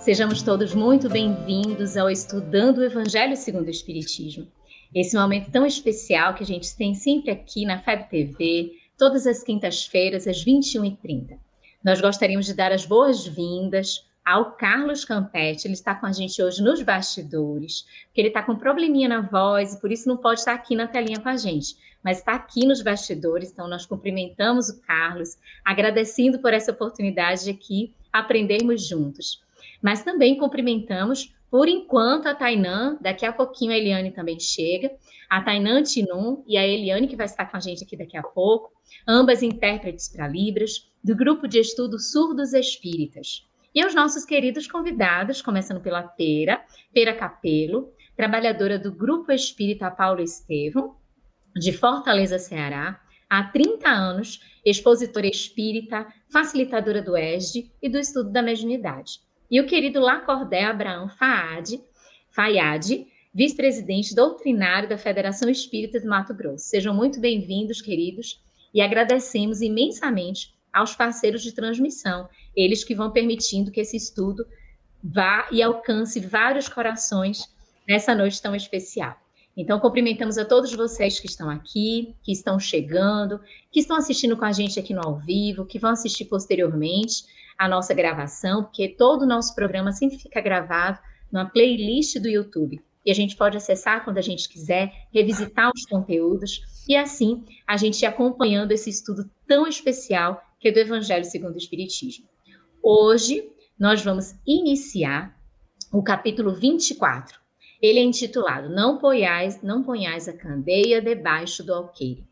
Sejamos todos muito bem-vindos ao Estudando o Evangelho segundo o Espiritismo. Esse momento tão especial que a gente tem sempre aqui na FEB TV, todas as quintas-feiras, às 21h30. Nós gostaríamos de dar as boas-vindas ao Carlos Campetti. Ele está com a gente hoje nos bastidores, porque ele está com um probleminha na voz e por isso não pode estar aqui na telinha com a gente, mas está aqui nos bastidores. Então, nós cumprimentamos o Carlos, agradecendo por essa oportunidade de aqui aprendermos juntos. Mas também cumprimentamos, por enquanto, a Tainã, daqui a pouquinho a Eliane também chega, a Tainã Tinum e a Eliane, que vai estar com a gente aqui daqui a pouco, ambas intérpretes para Libras, do grupo de estudo Surdos Espíritas. E os nossos queridos convidados, começando pela Pera, Pera Capelo, trabalhadora do Grupo Espírita Paulo Estevam, de Fortaleza, Ceará, há 30 anos, expositora espírita, facilitadora do ESD e do estudo da mediunidade e o querido Lacordé Abraão Fayad, vice-presidente doutrinário da Federação Espírita de Mato Grosso. Sejam muito bem-vindos, queridos, e agradecemos imensamente aos parceiros de transmissão, eles que vão permitindo que esse estudo vá e alcance vários corações nessa noite tão especial. Então, cumprimentamos a todos vocês que estão aqui, que estão chegando, que estão assistindo com a gente aqui no ao vivo, que vão assistir posteriormente a nossa gravação, porque todo o nosso programa sempre fica gravado numa playlist do YouTube. E a gente pode acessar quando a gente quiser, revisitar os conteúdos e assim a gente ir acompanhando esse estudo tão especial que é do Evangelho segundo o Espiritismo. Hoje nós vamos iniciar o capítulo 24. Ele é intitulado Não ponhais, não ponhais a candeia debaixo do alqueire.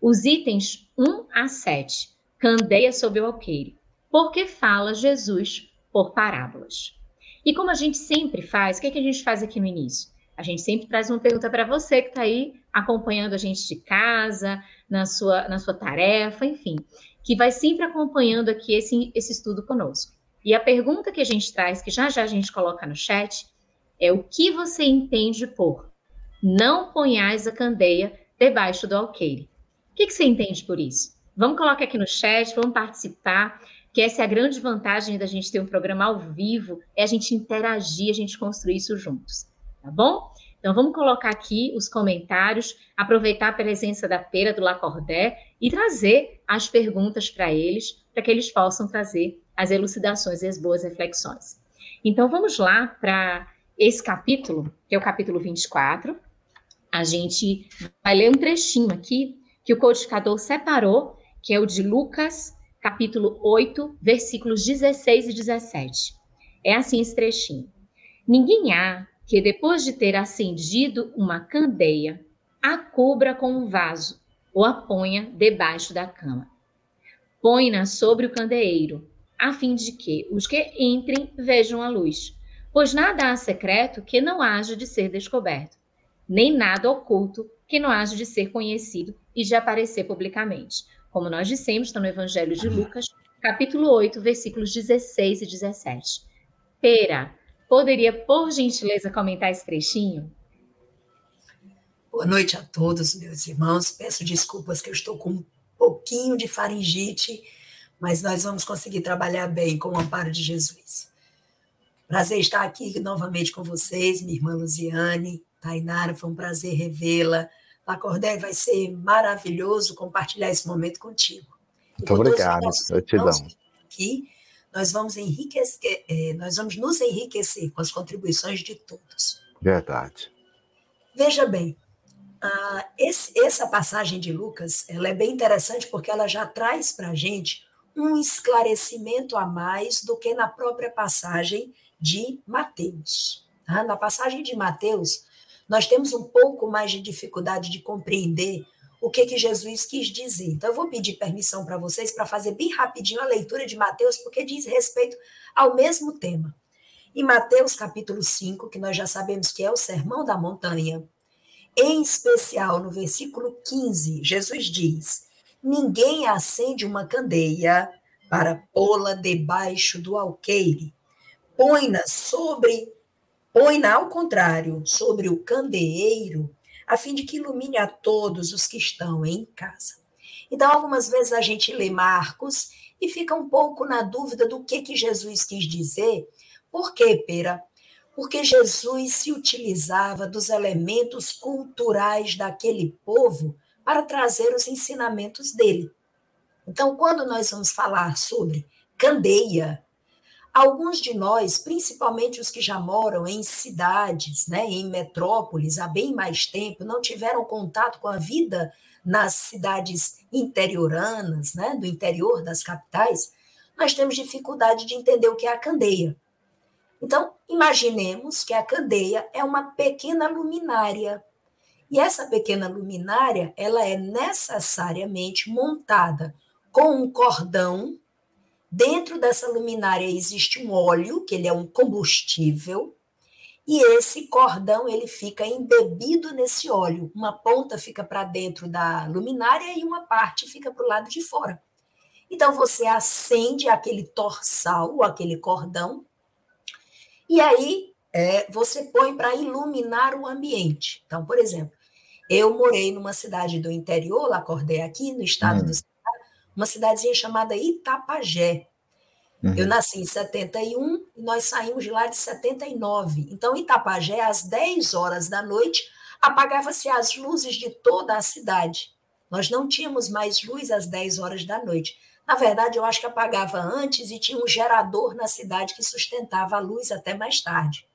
Os itens 1 a 7, candeia sob o alqueire porque fala Jesus por parábolas. E como a gente sempre faz, o que, é que a gente faz aqui no início? A gente sempre traz uma pergunta para você que está aí acompanhando a gente de casa, na sua, na sua tarefa, enfim, que vai sempre acompanhando aqui esse, esse estudo conosco. E a pergunta que a gente traz, que já já a gente coloca no chat, é o que você entende por não ponhais a candeia debaixo do alqueire. O que, que você entende por isso? Vamos colocar aqui no chat, vamos participar que essa é a grande vantagem da gente ter um programa ao vivo, é a gente interagir, a gente construir isso juntos, tá bom? Então vamos colocar aqui os comentários, aproveitar a presença da Pera do Lacordé e trazer as perguntas para eles, para que eles possam trazer as elucidações e as boas reflexões. Então vamos lá para esse capítulo, que é o capítulo 24. A gente vai ler um trechinho aqui que o codificador separou, que é o de Lucas capítulo 8, versículos 16 e 17. É assim esse trechinho. Ninguém há que, depois de ter acendido uma candeia, a cubra com um vaso ou a ponha debaixo da cama. Põe-na sobre o candeeiro, a fim de que os que entrem vejam a luz. Pois nada há secreto que não haja de ser descoberto, nem nada oculto que não haja de ser conhecido e de aparecer publicamente como nós dissemos, está no Evangelho de Lucas, capítulo 8, versículos 16 e 17. Pera, poderia, por gentileza, comentar esse trechinho? Boa noite a todos, meus irmãos. Peço desculpas que eu estou com um pouquinho de faringite, mas nós vamos conseguir trabalhar bem com o amparo de Jesus. Prazer estar aqui novamente com vocês, minha irmã Luziane, Tainara, foi um prazer revê-la Lacordé, vai ser maravilhoso compartilhar esse momento contigo. Muito obrigado, gratidão. Aqui, nós vamos enriquecer, é, nós vamos nos enriquecer com as contribuições de todos. Verdade. Veja bem, esse, essa passagem de Lucas, ela é bem interessante porque ela já traz para a gente um esclarecimento a mais do que na própria passagem de Mateus. Tá? Na passagem de Mateus, nós temos um pouco mais de dificuldade de compreender o que, que Jesus quis dizer. Então, eu vou pedir permissão para vocês para fazer bem rapidinho a leitura de Mateus, porque diz respeito ao mesmo tema. Em Mateus capítulo 5, que nós já sabemos que é o Sermão da Montanha, em especial no versículo 15, Jesus diz: Ninguém acende uma candeia para pô-la debaixo do alqueire. Põe-na sobre, põe-na ao contrário, sobre o candeeiro, a fim de que ilumine a todos os que estão em casa. Então, algumas vezes a gente lê Marcos e fica um pouco na dúvida do que, que Jesus quis dizer. Por quê, Pera? Porque Jesus se utilizava dos elementos culturais daquele povo para trazer os ensinamentos dele. Então, quando nós vamos falar sobre candeia, alguns de nós, principalmente os que já moram em cidades, né, em metrópoles há bem mais tempo, não tiveram contato com a vida nas cidades interioranas, né, do interior das capitais, nós temos dificuldade de entender o que é a candeia. Então, imaginemos que a candeia é uma pequena luminária. E essa pequena luminária, ela é necessariamente montada com um cordão. Dentro dessa luminária existe um óleo, que ele é um combustível, e esse cordão ele fica embebido nesse óleo. Uma ponta fica para dentro da luminária e uma parte fica para o lado de fora. Então você acende aquele torçal, aquele cordão, e aí é, você põe para iluminar o ambiente. Então, por exemplo, eu morei numa cidade do interior, acordei aqui no estado hum. do uma cidadezinha chamada Itapajé. Uhum. Eu nasci em 71 e nós saímos de lá de 79. Então, Itapajé, às 10 horas da noite, apagava-se as luzes de toda a cidade. Nós não tínhamos mais luz às 10 horas da noite. Na verdade, eu acho que apagava antes e tinha um gerador na cidade que sustentava a luz até mais tarde.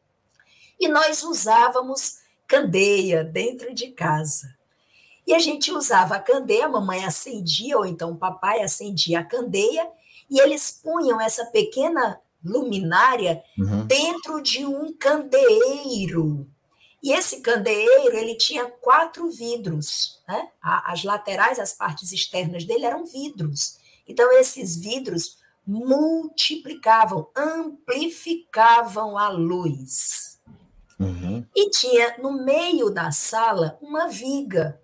E nós usávamos candeia dentro de casa. E a gente usava a candeia, a mamãe acendia, ou então o papai acendia a candeia, e eles punham essa pequena luminária uhum. dentro de um candeeiro. E esse candeeiro, ele tinha quatro vidros, né? As laterais, as partes externas dele eram vidros. Então, esses vidros multiplicavam, amplificavam a luz. Uhum. E tinha no meio da sala uma viga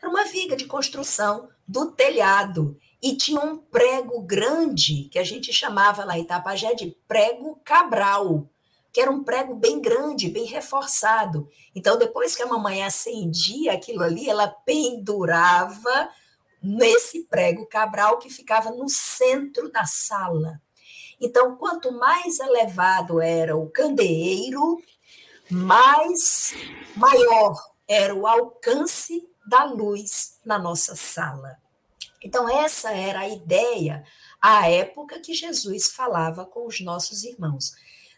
era uma viga de construção do telhado. E tinha um prego grande, que a gente chamava lá em Itapajé de prego cabral, que era um prego bem grande, bem reforçado. Então, depois que a mamãe acendia aquilo ali, ela pendurava nesse prego cabral que ficava no centro da sala. Então, quanto mais elevado era o candeeiro, mais maior era o alcance da luz na nossa sala. Então, essa era a ideia à época que Jesus falava com os nossos irmãos.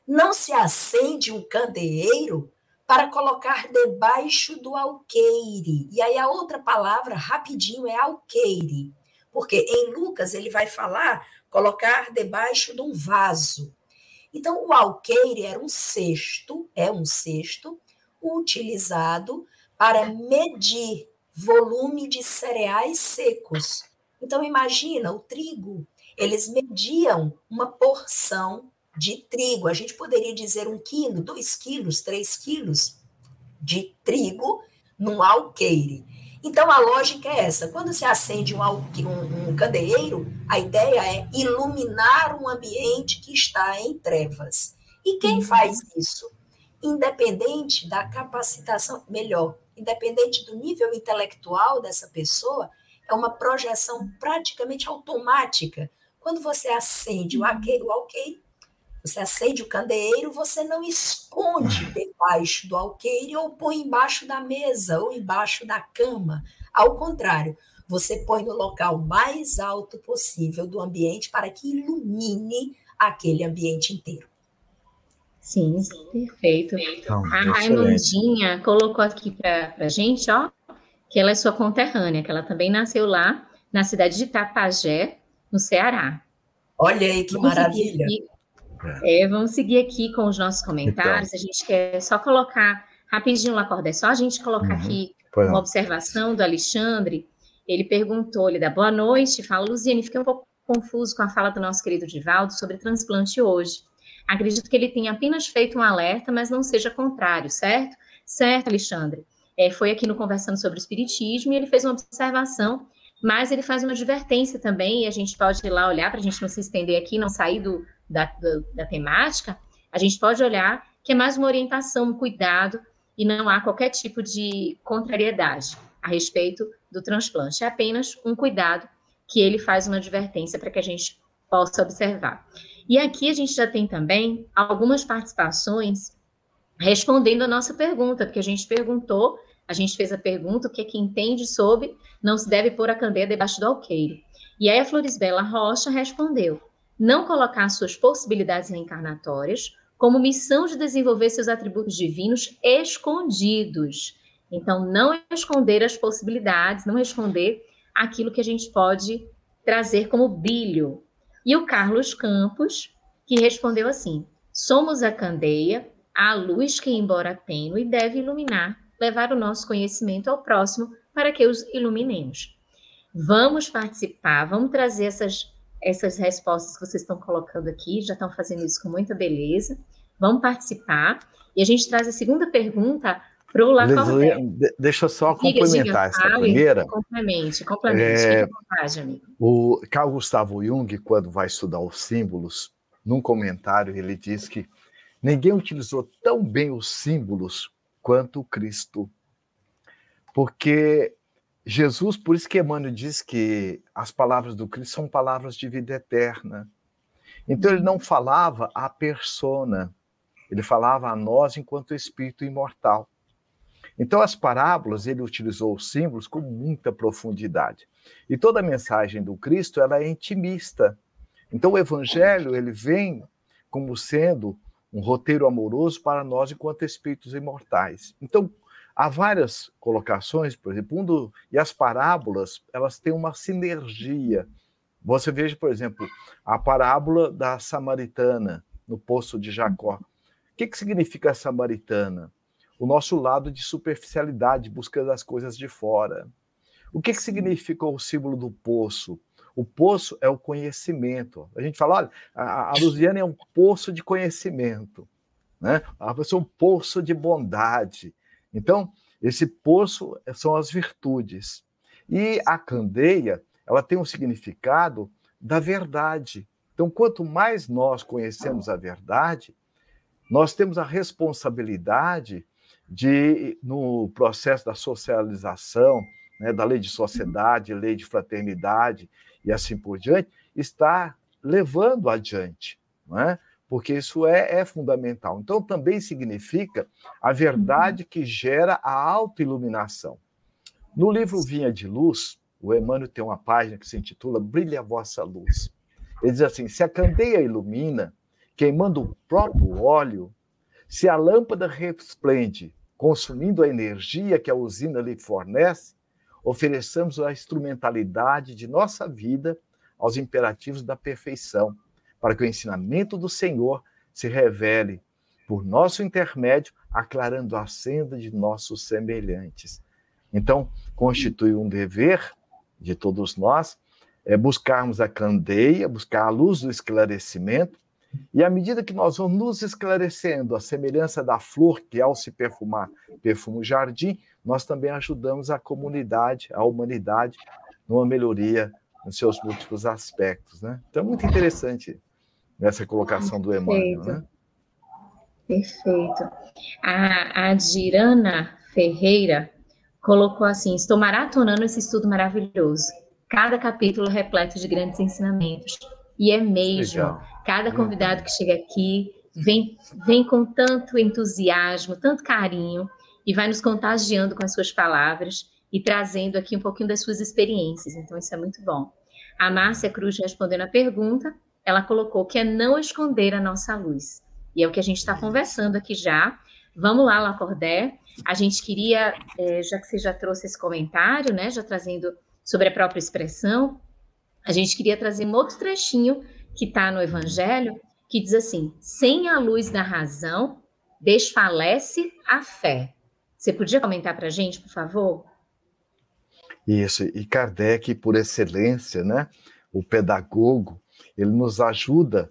Não se acende um candeeiro para colocar debaixo do alqueire. E aí a outra palavra, rapidinho, é alqueire. Porque em Lucas ele vai falar colocar debaixo de um vaso. Então, o alqueire era um cesto, é um cesto utilizado para medir volume de cereais secos. Então, imagina o trigo. Eles mediam uma porção de trigo. A gente poderia dizer um quilo, dois quilos, três quilos de trigo num alqueire. Então, a lógica é essa. Quando se acende um, um, um candeeiro, a ideia é iluminar um ambiente que está em trevas. E quem uhum. faz isso? Independente da capacitação, melhor, independente do nível intelectual dessa pessoa, é uma projeção praticamente automática. Quando você acende o alqueire, o alqueire você acende o candeeiro, você não esconde debaixo do alqueire ou põe embaixo da mesa ou embaixo da cama. Ao contrário, você põe no local mais alto possível do ambiente para que ilumine aquele ambiente inteiro. Sim, perfeito. Então, a Raimundinha colocou aqui para a gente, ó, que ela é sua conterrânea, que ela também nasceu lá na cidade de Tapajé, no Ceará. Olha aí que vamos maravilha. Seguir, é, vamos seguir aqui com os nossos comentários. Então. A gente quer só colocar rapidinho, Lacorda, é só a gente colocar uhum, aqui uma observação do Alexandre. Ele perguntou, ele dá boa noite, fala, Luziane, fiquei um pouco confuso com a fala do nosso querido Divaldo sobre transplante hoje. Acredito que ele tenha apenas feito um alerta, mas não seja contrário, certo? Certo, Alexandre. É, foi aqui no Conversando sobre o Espiritismo e ele fez uma observação, mas ele faz uma advertência também, e a gente pode ir lá olhar, para a gente não se estender aqui, não sair do, da, da temática, a gente pode olhar que é mais uma orientação, um cuidado, e não há qualquer tipo de contrariedade a respeito do transplante. É apenas um cuidado que ele faz uma advertência para que a gente possa observar. E aqui a gente já tem também algumas participações respondendo a nossa pergunta, porque a gente perguntou, a gente fez a pergunta, o que é que entende sobre não se deve pôr a candeia debaixo do alqueiro. E aí a Florisbela Rocha respondeu, não colocar suas possibilidades reencarnatórias como missão de desenvolver seus atributos divinos escondidos. Então, não esconder as possibilidades, não esconder aquilo que a gente pode trazer como brilho. E o Carlos Campos, que respondeu assim: somos a candeia, a luz que, embora tênue, deve iluminar, levar o nosso conhecimento ao próximo para que os iluminemos. Vamos participar, vamos trazer essas, essas respostas que vocês estão colocando aqui, já estão fazendo isso com muita beleza. Vamos participar. E a gente traz a segunda pergunta para o Lacordaire. Deixa eu só diga, complementar diga, essa fale, primeira. Complemente, complemente. É, vontade. O Carl Gustavo Jung, quando vai estudar os símbolos, num comentário ele diz que ninguém utilizou tão bem os símbolos quanto Cristo. Porque Jesus, por isso que Emmanuel diz que as palavras do Cristo são palavras de vida eterna. Então ele não falava a persona, ele falava a nós enquanto espírito imortal. Então, as parábolas, ele utilizou os símbolos com muita profundidade. E toda a mensagem do Cristo, ela é intimista. Então, o evangelho, ele vem como sendo um roteiro amoroso para nós enquanto espíritos imortais. Então, há várias colocações, por exemplo, um do, e as parábolas, elas têm uma sinergia. Você veja, por exemplo, a parábola da samaritana no poço de Jacó. O que, que significa a samaritana? O nosso lado de superficialidade, busca das coisas de fora. O que, que significa o símbolo do poço? O poço é o conhecimento. A gente fala, olha, a, a Luziana é um poço de conhecimento, né? A pessoa é um poço de bondade. Então, esse poço são as virtudes. E a candeia, ela tem um significado da verdade. Então, quanto mais nós conhecemos a verdade, nós temos a responsabilidade de, no processo da socialização, né, da lei de sociedade, lei de fraternidade e assim por diante, está levando adiante, é? porque isso é, é fundamental. Então, também significa a verdade que gera a autoiluminação. No livro Vinha de Luz, o Emmanuel tem uma página que se intitula Brilha a Vossa Luz. Ele diz assim: se a candeia ilumina, queimando o próprio óleo, se a lâmpada resplende, consumindo a energia que a usina lhe fornece, ofereçamos a instrumentalidade de nossa vida aos imperativos da perfeição, para que o ensinamento do Senhor se revele por nosso intermédio, aclarando a senda de nossos semelhantes. Então, constitui um dever de todos nós é buscarmos a candeia, buscar a luz do esclarecimento, e à medida que nós vamos nos esclarecendo, a semelhança da flor que, ao se perfumar, perfuma o jardim, nós também ajudamos a comunidade, a humanidade, numa melhoria nos seus múltiplos aspectos. Né? Então, é muito interessante essa colocação do Emmanuel. Né? Perfeito. A, a Dirana Ferreira colocou assim: estou maratonando esse estudo maravilhoso. Cada capítulo repleto de grandes ensinamentos. E é mesmo. Legal. Cada convidado que chega aqui vem, vem com tanto entusiasmo, tanto carinho, e vai nos contagiando com as suas palavras e trazendo aqui um pouquinho das suas experiências. Então, isso é muito bom. A Márcia Cruz, respondendo a pergunta, ela colocou que é não esconder a nossa luz. E é o que a gente está conversando aqui já. Vamos lá, Lacordé. A gente queria, é, já que você já trouxe esse comentário, né, já trazendo sobre a própria expressão, a gente queria trazer um outro trechinho que está no Evangelho, que diz assim: sem a luz da razão, desfalece a fé. Você podia comentar para a gente, por favor? Isso, e Kardec, por excelência, né, o pedagogo, ele nos ajuda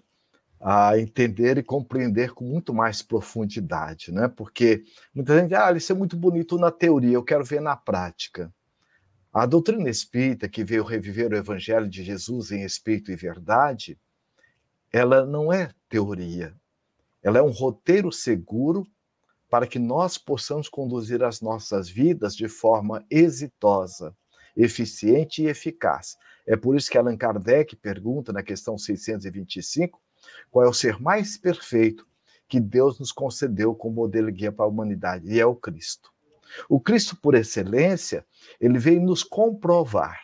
a entender e compreender com muito mais profundidade, né? Porque muita gente, ah, isso é muito bonito na teoria, eu quero ver na prática. A doutrina espírita, que veio reviver o evangelho de Jesus em espírito e verdade, ela não é teoria. Ela é um roteiro seguro para que nós possamos conduzir as nossas vidas de forma exitosa, eficiente e eficaz. É por isso que Allan Kardec pergunta na questão 625 qual é o ser mais perfeito que Deus nos concedeu como modelo guia para a humanidade, e é o Cristo. O Cristo, por excelência, ele veio nos comprovar.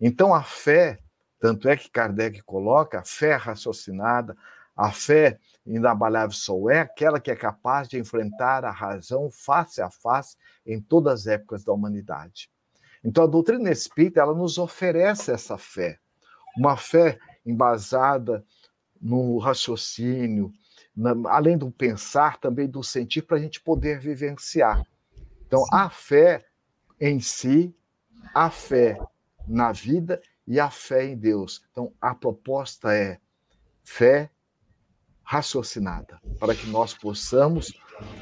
Então, a fé, tanto é que Kardec coloca, a fé raciocinada, a fé inabalável só é aquela que é capaz de enfrentar a razão face a face em todas as épocas da humanidade. Então, a doutrina espírita, ela nos oferece essa fé, uma fé embasada no raciocínio, na, além do pensar, também do sentir, para a gente poder vivenciar. Então, Sim. a fé em si, a fé na vida e a fé em Deus. Então, a proposta é fé raciocinada, para que nós possamos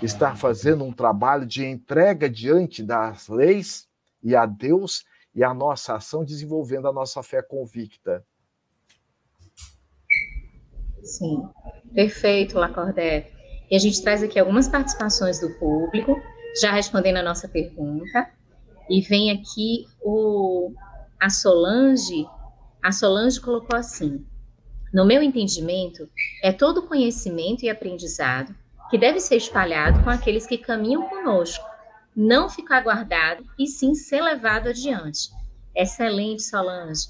estar fazendo um trabalho de entrega diante das leis e a Deus e a nossa ação, desenvolvendo a nossa fé convicta. Sim, perfeito, Lacordé. E a gente traz aqui algumas participações do público, já respondendo a nossa pergunta. E vem aqui o a Solange. A Solange colocou assim: No meu entendimento, é todo conhecimento e aprendizado que deve ser espalhado com aqueles que caminham conosco, não ficar guardado e sim ser levado adiante. Excelente, Solange.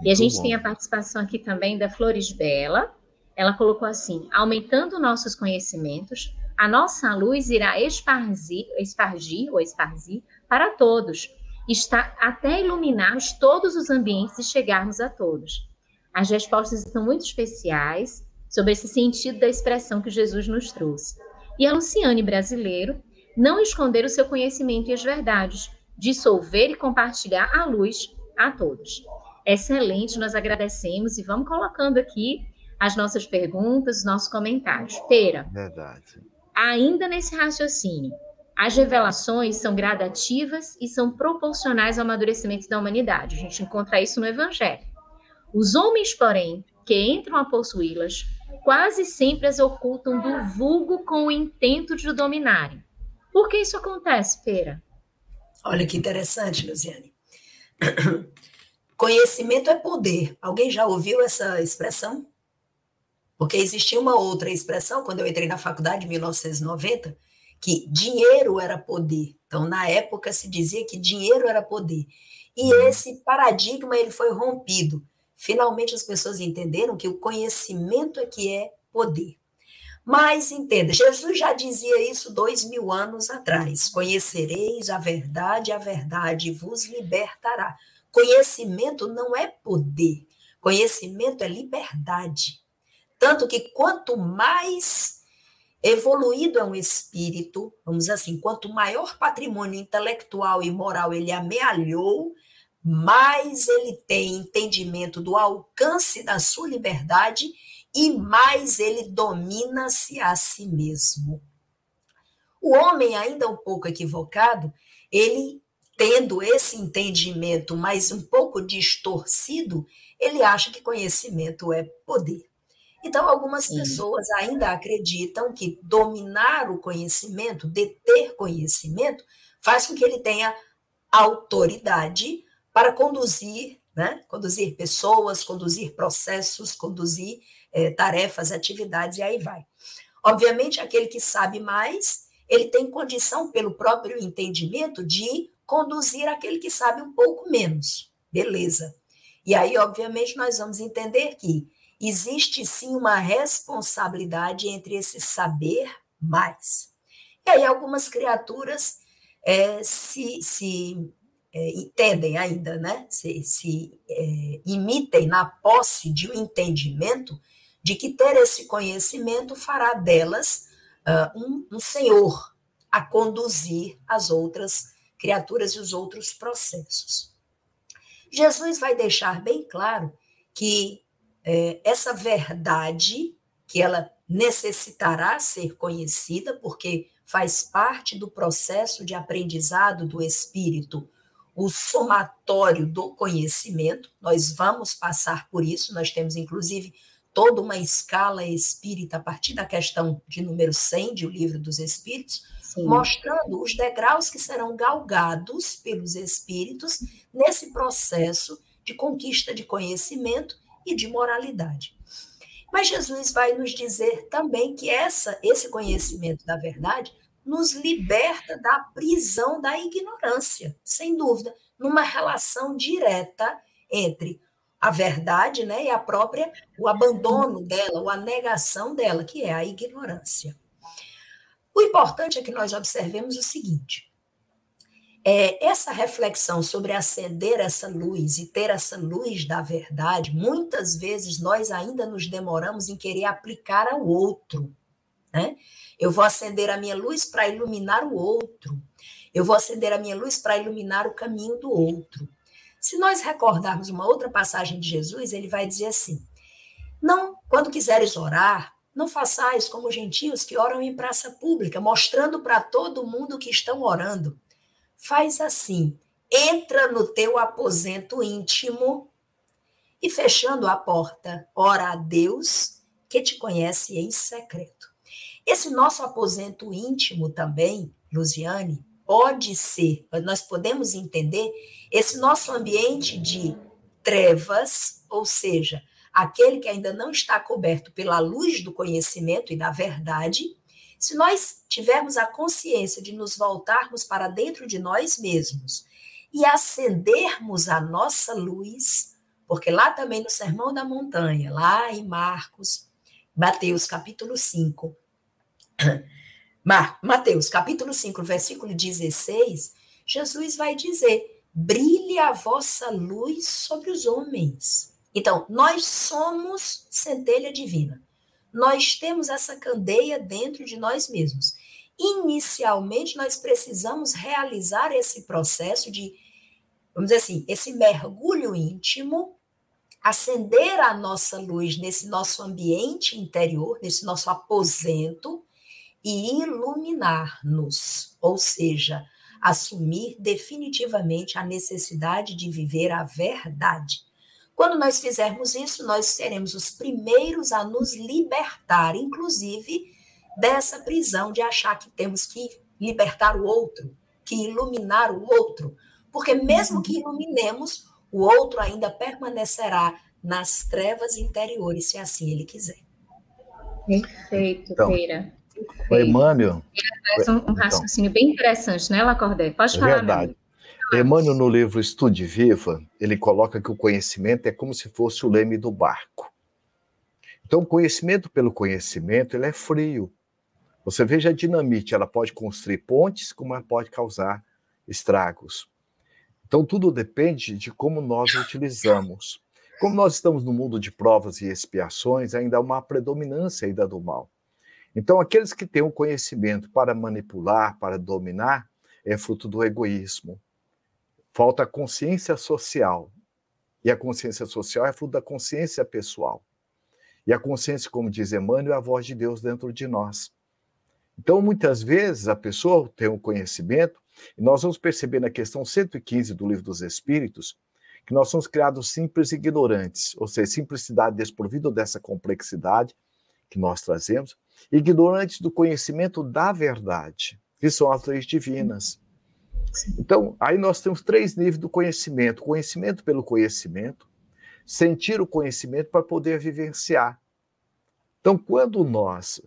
E a gente bom. tem a participação aqui também da Flores Bela, ela colocou assim: aumentando nossos conhecimentos, a nossa luz irá espargir, espargir ou esparzir para todos, está até iluminarmos todos os ambientes e chegarmos a todos. As respostas estão muito especiais sobre esse sentido da expressão que Jesus nos trouxe. E a Luciane Brasileiro não esconder o seu conhecimento e as verdades, dissolver e compartilhar a luz a todos. Excelente, nós agradecemos e vamos colocando aqui as nossas perguntas, os nossos comentários. Pera. Verdade. Ainda nesse raciocínio, as revelações são gradativas e são proporcionais ao amadurecimento da humanidade. A gente encontra isso no Evangelho. Os homens, porém, que entram a possuí-las, quase sempre as ocultam do vulgo com o intento de o dominarem. Por que isso acontece, Pera? Olha que interessante, Luciane. Conhecimento é poder. Alguém já ouviu essa expressão? Porque existia uma outra expressão, quando eu entrei na faculdade em 1990, que dinheiro era poder. Então, na época, se dizia que dinheiro era poder. E esse paradigma ele foi rompido. Finalmente, as pessoas entenderam que o conhecimento é que é poder. Mas entenda, Jesus já dizia isso dois mil anos atrás: conhecereis a verdade, a verdade vos libertará. Conhecimento não é poder, conhecimento é liberdade. Tanto que quanto mais evoluído é um espírito, vamos dizer assim, quanto maior patrimônio intelectual e moral ele amealhou, mais ele tem entendimento do alcance da sua liberdade e mais ele domina-se a si mesmo. O homem, ainda um pouco equivocado, ele tendo esse entendimento mais um pouco distorcido, ele acha que conhecimento é poder. Então, algumas Sim. pessoas ainda acreditam que dominar o conhecimento, deter conhecimento, faz com que ele tenha autoridade para conduzir, né? conduzir pessoas, conduzir processos, conduzir é, tarefas, atividades, e aí vai. Obviamente, aquele que sabe mais, ele tem condição, pelo próprio entendimento, de conduzir aquele que sabe um pouco menos. Beleza. E aí, obviamente, nós vamos entender que existe sim uma responsabilidade entre esse saber mais. E aí algumas criaturas é, se, se é, entendem ainda, né? se, se é, imitem na posse de um entendimento de que ter esse conhecimento fará delas uh, um, um senhor a conduzir as outras criaturas e os outros processos. Jesus vai deixar bem claro que é, essa verdade que ela necessitará ser conhecida, porque faz parte do processo de aprendizado do espírito, o somatório do conhecimento. Nós vamos passar por isso, nós temos inclusive toda uma escala espírita a partir da questão de número 100 de O Livro dos Espíritos, Sim. mostrando os degraus que serão galgados pelos espíritos nesse processo de conquista de conhecimento e de moralidade. Mas Jesus vai nos dizer também que essa, esse conhecimento da verdade nos liberta da prisão da ignorância, sem dúvida, numa relação direta entre a verdade, né, e a própria o abandono dela, ou a negação dela, que é a ignorância. O importante é que nós observemos o seguinte: é, essa reflexão sobre acender essa luz e ter essa luz da verdade, muitas vezes nós ainda nos demoramos em querer aplicar ao outro. Né? Eu vou acender a minha luz para iluminar o outro. Eu vou acender a minha luz para iluminar o caminho do outro. Se nós recordarmos uma outra passagem de Jesus, ele vai dizer assim: Não, quando quiseres orar, não façais como gentios que oram em praça pública, mostrando para todo mundo que estão orando. Faz assim: entra no teu aposento íntimo e fechando a porta, ora a Deus que te conhece em secreto. Esse nosso aposento íntimo também, Luciane, pode ser, nós podemos entender esse nosso ambiente de trevas, ou seja, aquele que ainda não está coberto pela luz do conhecimento e da verdade, se nós tivermos a consciência de nos voltarmos para dentro de nós mesmos e acendermos a nossa luz, porque lá também no Sermão da Montanha, lá em Marcos, Mateus capítulo 5, Mateus, capítulo 5, versículo 16, Jesus vai dizer: brilhe a vossa luz sobre os homens. Então, nós somos centelha divina. Nós temos essa candeia dentro de nós mesmos. Inicialmente, nós precisamos realizar esse processo de, vamos dizer assim, esse mergulho íntimo, acender a nossa luz nesse nosso ambiente interior, nesse nosso aposento, e iluminar-nos, ou seja, assumir definitivamente a necessidade de viver a verdade. Quando nós fizermos isso, nós seremos os primeiros a nos libertar, inclusive dessa prisão de achar que temos que libertar o outro, que iluminar o outro, porque mesmo que iluminemos, o outro ainda permanecerá nas trevas interiores, se assim ele quiser. Perfeito, então, Feira. O Emmanuel. Ele um, um raciocínio então, bem interessante, né, Lacordé? Pode é falar. Verdade. Emmanuel, no livro Estude Viva, ele coloca que o conhecimento é como se fosse o leme do barco. Então, o conhecimento pelo conhecimento, ele é frio. Você veja a dinamite, ela pode construir pontes, como ela pode causar estragos. Então, tudo depende de como nós utilizamos. Como nós estamos no mundo de provas e expiações, ainda há uma predominância ainda do mal. Então, aqueles que têm o conhecimento para manipular, para dominar, é fruto do egoísmo. Falta consciência social. E a consciência social é fruto da consciência pessoal. E a consciência, como diz Emmanuel, é a voz de Deus dentro de nós. Então, muitas vezes, a pessoa tem um conhecimento, e nós vamos perceber na questão 115 do Livro dos Espíritos, que nós somos criados simples e ignorantes, ou seja, simplicidade desprovida dessa complexidade que nós trazemos, ignorantes do conhecimento da verdade, que são as leis divinas. Então, aí nós temos três níveis do conhecimento: conhecimento pelo conhecimento, sentir o conhecimento para poder vivenciar. Então, quando nós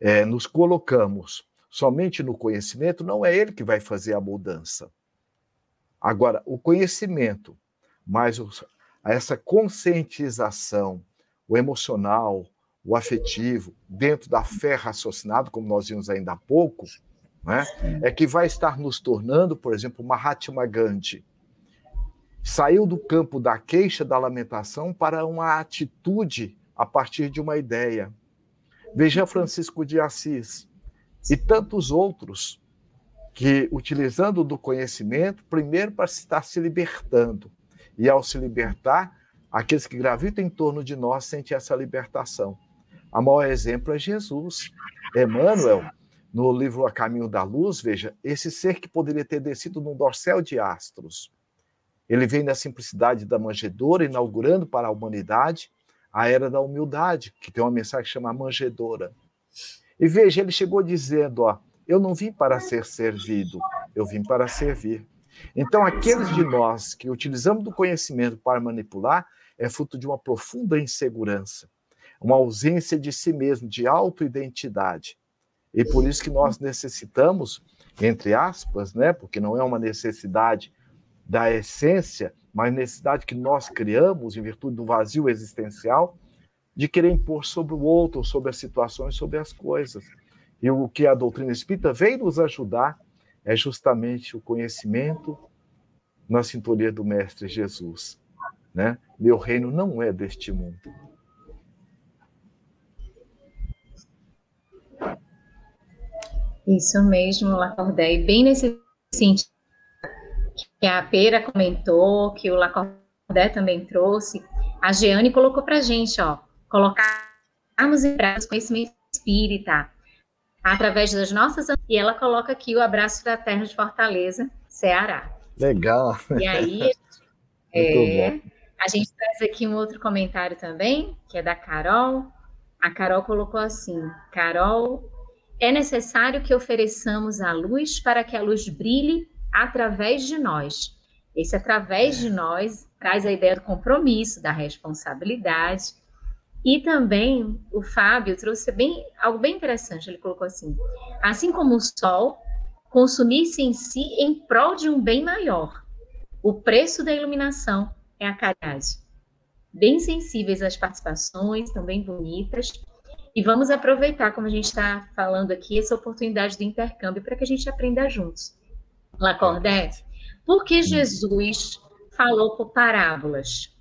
é, nos colocamos somente no conhecimento, não é ele que vai fazer a mudança. Agora, o conhecimento, mais essa conscientização, o emocional, o afetivo, dentro da fé raciocinada, como nós vimos ainda há pouco, né, é que vai estar nos tornando, por exemplo, Mahatma Gandhi. Saiu do campo da queixa, da lamentação, para uma atitude a partir de uma ideia. Veja Francisco de Assis e tantos outros que, utilizando do conhecimento, primeiro para estar se libertando, e ao se libertar, aqueles que gravitam em torno de nós sentem essa libertação A maior exemplo é Jesus. Emmanuel, no livro A Caminho da Luz, veja, esse ser que poderia ter descido num dorsal de astros. Ele vem da simplicidade da manjedoura, inaugurando para a humanidade a era da humildade, que tem uma mensagem que chama manjedora. E veja, ele chegou dizendo, ó, eu não vim para ser servido, eu vim para servir. Então, aqueles de nós que utilizamos do conhecimento para manipular é fruto de uma profunda insegurança, uma ausência de si mesmo, de autoidentidade. E por isso que nós necessitamos, entre aspas, né, porque não é uma necessidade da essência, mas necessidade que nós criamos em virtude do vazio existencial, de querer impor sobre o outro, sobre as situações, sobre as coisas. E o que a doutrina espírita vem nos ajudar é justamente o conhecimento na sintonia do Mestre Jesus. Né? Meu reino não é deste mundo. Isso mesmo, Lacordé. bem nesse sentido que a Pera comentou, que o Lacordé também trouxe, a Jeane colocou para gente, ó, colocarmos em prática o conhecimento espírita, através das nossas. E ela coloca aqui o abraço da terra de Fortaleza, Ceará. Legal. E aí, é, a gente traz aqui um outro comentário também, que é da Carol. A Carol colocou assim: Carol, é necessário que ofereçamos a luz para que a luz brilhe através de nós. Esse através de nós traz a ideia do compromisso, da responsabilidade e também o Fábio trouxe bem, algo bem interessante. Ele colocou assim: assim como o sol, consumir-se em si em prol de um bem maior. O preço da iluminação é a caridade. Bem sensíveis às participações, também bonitas. E vamos aproveitar, como a gente está falando aqui, essa oportunidade do intercâmbio para que a gente aprenda juntos. Lacordé, por que Jesus falou por parábolas?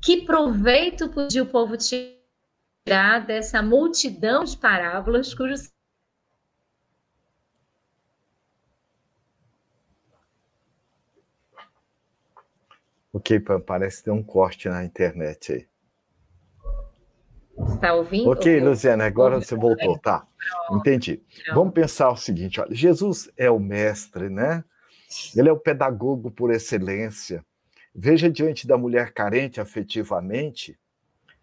Que proveito podia o povo tirar dessa multidão de parábolas cujos Ok, parece ter um corte na internet aí. Está ouvindo? Ok, Luciana, agora você voltou, tá? Entendi. Vamos pensar o seguinte: olha, Jesus é o mestre, né? Ele é o pedagogo por excelência. Veja diante da mulher carente afetivamente,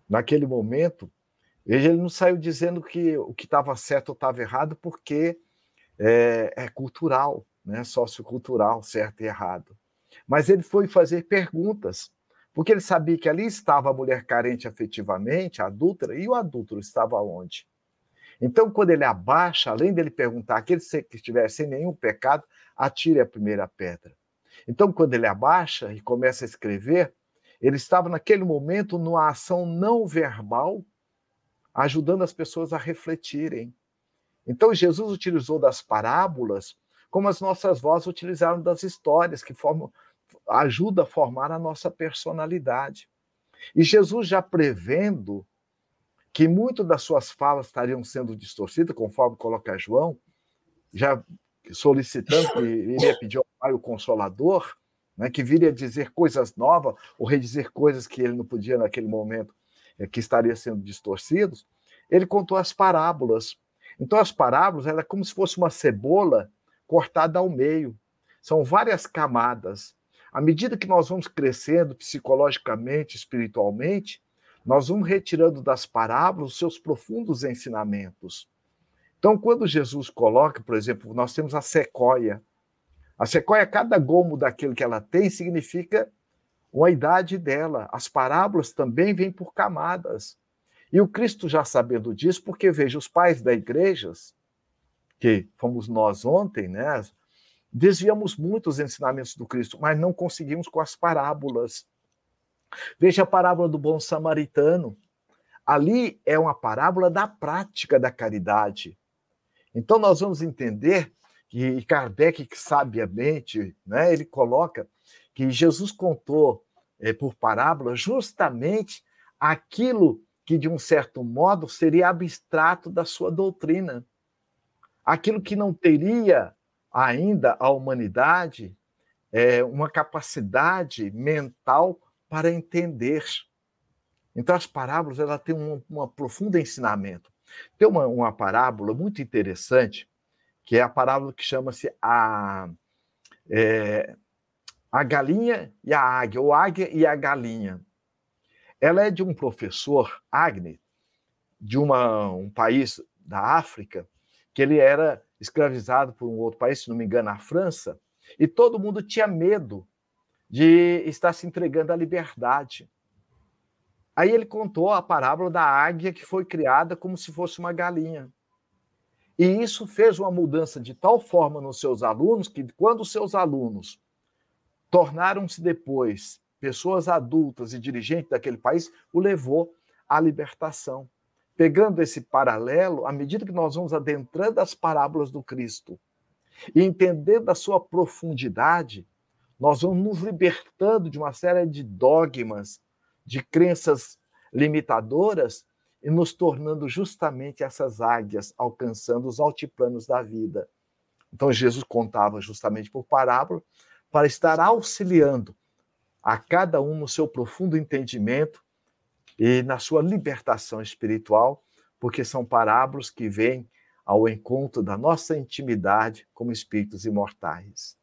naquele momento, veja, ele não saiu dizendo que o que estava certo ou estava errado, porque é, é cultural, né? sociocultural, certo e errado. Mas ele foi fazer perguntas, porque ele sabia que ali estava a mulher carente afetivamente, a adúltera, e o adúltero estava onde? Então, quando ele abaixa, além dele perguntar aquele que estiver sem nenhum pecado, atire a primeira pedra. Então, quando ele abaixa e começa a escrever, ele estava naquele momento numa ação não verbal, ajudando as pessoas a refletirem. Então, Jesus utilizou das parábolas como as nossas vozes utilizaram das histórias, que formam, ajudam a formar a nossa personalidade. E Jesus já prevendo que muito das suas falas estariam sendo distorcidas, conforme coloca João, já solicitando que iria pedir ao Pai o Consolador, né, que viria dizer coisas novas, ou redizer coisas que ele não podia naquele momento, é, que estaria sendo distorcidos, ele contou as parábolas. Então, as parábolas ela é como se fosse uma cebola cortada ao meio. São várias camadas. À medida que nós vamos crescendo psicologicamente, espiritualmente, nós vamos retirando das parábolas os seus profundos ensinamentos. Então, quando Jesus coloca, por exemplo, nós temos a sequoia. A sequoia, cada gomo daquilo que ela tem, significa uma idade dela. As parábolas também vêm por camadas. E o Cristo já sabendo disso, porque veja, os pais da igreja, que fomos nós ontem, né? Desviamos muito os ensinamentos do Cristo, mas não conseguimos com as parábolas. Veja a parábola do bom samaritano. Ali é uma parábola da prática da caridade. Então, nós vamos entender que Kardec, sabiamente, né, ele coloca que Jesus contou é, por parábola justamente aquilo que, de um certo modo, seria abstrato da sua doutrina. Aquilo que não teria ainda a humanidade é, uma capacidade mental para entender. Então, as parábolas ela têm um, um profundo ensinamento. Tem uma, uma parábola muito interessante, que é a parábola que chama-se a, é, a galinha e a águia, ou águia e a galinha. Ela é de um professor, Agni, de uma, um país da África, que ele era escravizado por um outro país, se não me engano, a França, e todo mundo tinha medo de estar se entregando à liberdade. Aí ele contou a parábola da águia que foi criada como se fosse uma galinha. E isso fez uma mudança de tal forma nos seus alunos que, quando os seus alunos tornaram-se depois pessoas adultas e dirigentes daquele país, o levou à libertação. Pegando esse paralelo, à medida que nós vamos adentrando as parábolas do Cristo e entendendo a sua profundidade, nós vamos nos libertando de uma série de dogmas, de crenças limitadoras e nos tornando justamente essas águias, alcançando os altiplanos da vida. Então, Jesus contava justamente por parábola para estar auxiliando a cada um no seu profundo entendimento e na sua libertação espiritual, porque são parábolas que vêm ao encontro da nossa intimidade como espíritos imortais.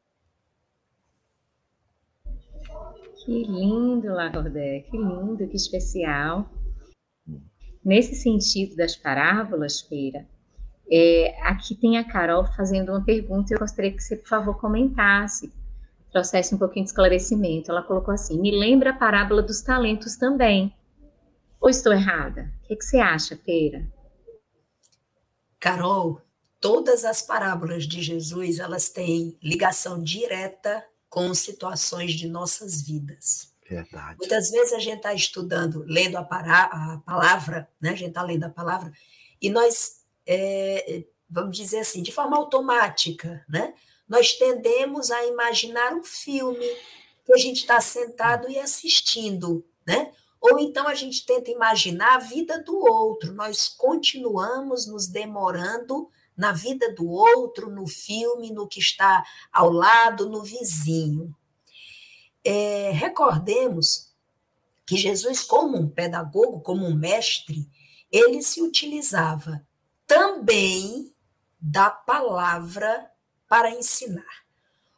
Que lindo, Lagordé, que lindo, que especial. Nesse sentido das parábolas, Feira, é, aqui tem a Carol fazendo uma pergunta e eu gostaria que você, por favor, comentasse, trouxesse um pouquinho de esclarecimento. Ela colocou assim: me lembra a parábola dos talentos também. Ou estou errada? O que, que você acha, Feira? Carol, todas as parábolas de Jesus, elas têm ligação direta com situações de nossas vidas. Verdade. Muitas vezes a gente está estudando, lendo a, pará, a, palavra, né? a gente está lendo a palavra, e nós, é, vamos dizer assim, de forma automática, né? nós tendemos a imaginar um filme que a gente está sentado e assistindo, né? Ou então a gente tenta imaginar a vida do outro, nós continuamos nos demorando na vida do outro, no filme, no que está ao lado, no vizinho. É, recordemos que Jesus, como um pedagogo, como um mestre, ele se utilizava também da palavra para ensinar.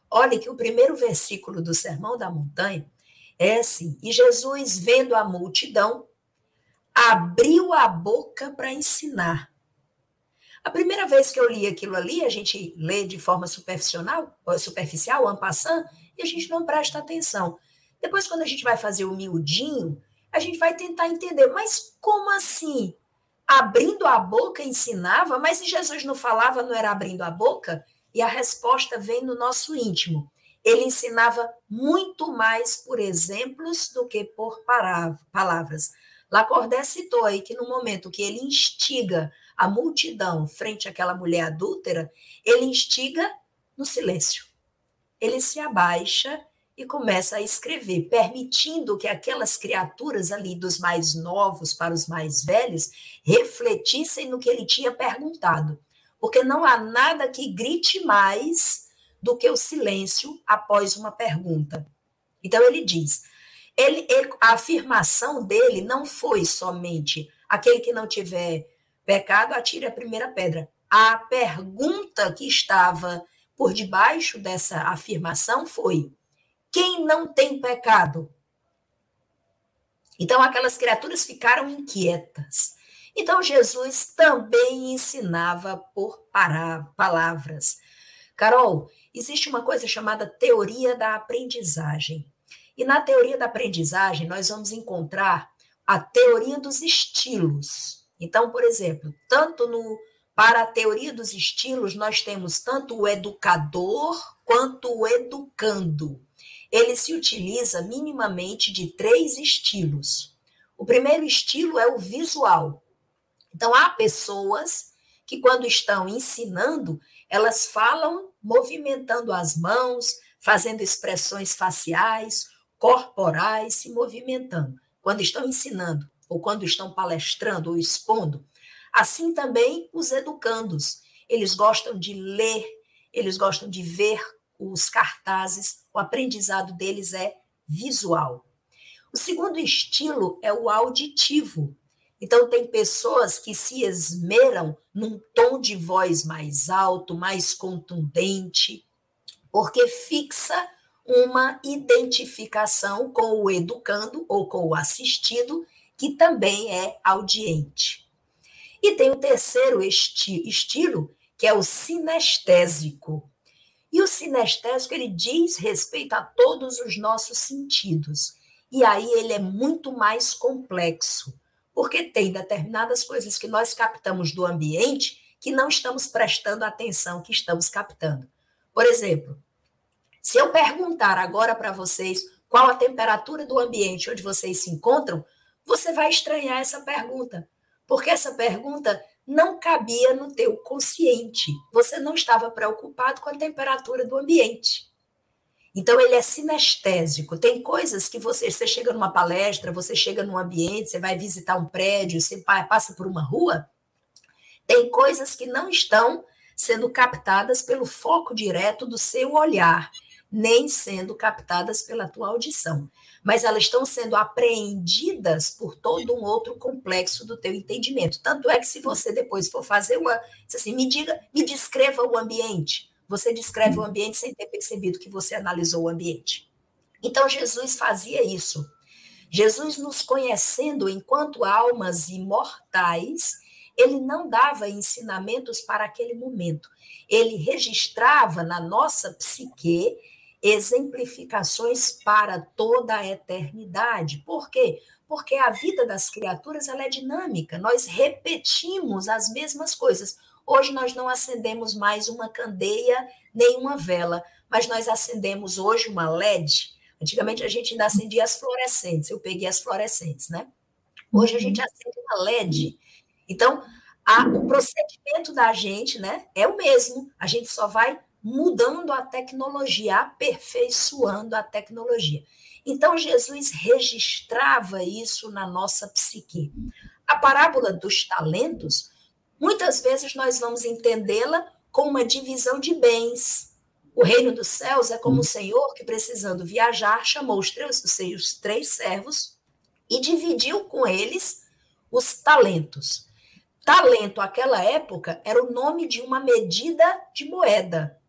Olha que o primeiro versículo do Sermão da Montanha é assim: E Jesus, vendo a multidão, abriu a boca para ensinar a primeira vez que eu li aquilo ali, a gente lê de forma superficial, superficial, passant, e a gente não presta atenção. Depois, quando a gente vai fazer o miudinho, a gente vai tentar entender, mas como assim? Abrindo a boca ensinava, mas se Jesus não falava, não era abrindo a boca? E a resposta vem no nosso íntimo. Ele ensinava muito mais por exemplos do que por palavras. Lacordaire citou aí que no momento que ele instiga a multidão frente àquela mulher adúltera, ele instiga no silêncio. Ele se abaixa e começa a escrever, permitindo que aquelas criaturas ali, dos mais novos para os mais velhos, refletissem no que ele tinha perguntado. Porque não há nada que grite mais do que o silêncio após uma pergunta. Então ele diz: ele, ele, a afirmação dele não foi somente aquele que não tiver Pecado, atire a primeira pedra. A pergunta que estava por debaixo dessa afirmação foi: quem não tem pecado? Então aquelas criaturas ficaram inquietas. Então Jesus também ensinava por palavras. Carol, existe uma coisa chamada teoria da aprendizagem. E na teoria da aprendizagem, nós vamos encontrar a teoria dos estilos. Então, por exemplo, tanto no para a teoria dos estilos, nós temos tanto o educador quanto o educando. Ele se utiliza minimamente de três estilos. O primeiro estilo é o visual. Então, há pessoas que, quando estão ensinando, elas falam movimentando as mãos, fazendo expressões faciais, corporais, se movimentando, quando estão ensinando ou quando estão palestrando ou expondo. Assim também os educandos. Eles gostam de ler, eles gostam de ver os cartazes, o aprendizado deles é visual. O segundo estilo é o auditivo. Então, tem pessoas que se esmeram num tom de voz mais alto, mais contundente, porque fixa uma identificação com o educando ou com o assistido, que também é audiente. E tem o terceiro esti estilo, que é o sinestésico. E o sinestésico ele diz respeito a todos os nossos sentidos. E aí ele é muito mais complexo, porque tem determinadas coisas que nós captamos do ambiente que não estamos prestando atenção que estamos captando. Por exemplo, se eu perguntar agora para vocês qual a temperatura do ambiente onde vocês se encontram, você vai estranhar essa pergunta, porque essa pergunta não cabia no teu consciente. Você não estava preocupado com a temperatura do ambiente. Então ele é sinestésico. Tem coisas que você, você chega numa palestra, você chega num ambiente, você vai visitar um prédio, você passa por uma rua, tem coisas que não estão sendo captadas pelo foco direto do seu olhar, nem sendo captadas pela tua audição mas elas estão sendo apreendidas por todo um outro complexo do teu entendimento. Tanto é que se você depois for fazer uma, assim, me diga, me descreva o ambiente. Você descreve o ambiente sem ter percebido que você analisou o ambiente. Então Jesus fazia isso. Jesus nos conhecendo enquanto almas imortais, ele não dava ensinamentos para aquele momento. Ele registrava na nossa psique exemplificações para toda a eternidade. Por quê? Porque a vida das criaturas ela é dinâmica, nós repetimos as mesmas coisas. Hoje nós não acendemos mais uma candeia nem uma vela, mas nós acendemos hoje uma LED. Antigamente a gente ainda acendia as fluorescentes, eu peguei as fluorescentes, né? Hoje a gente acende uma LED. Então, a, o procedimento da gente né, é o mesmo, a gente só vai mudando a tecnologia, aperfeiçoando a tecnologia. Então, Jesus registrava isso na nossa psique. A parábola dos talentos, muitas vezes nós vamos entendê-la como uma divisão de bens. O reino dos céus é como o Senhor que, precisando viajar, chamou os três, os seus três servos e dividiu com eles os talentos. Talento, naquela época, era o nome de uma medida de moeda.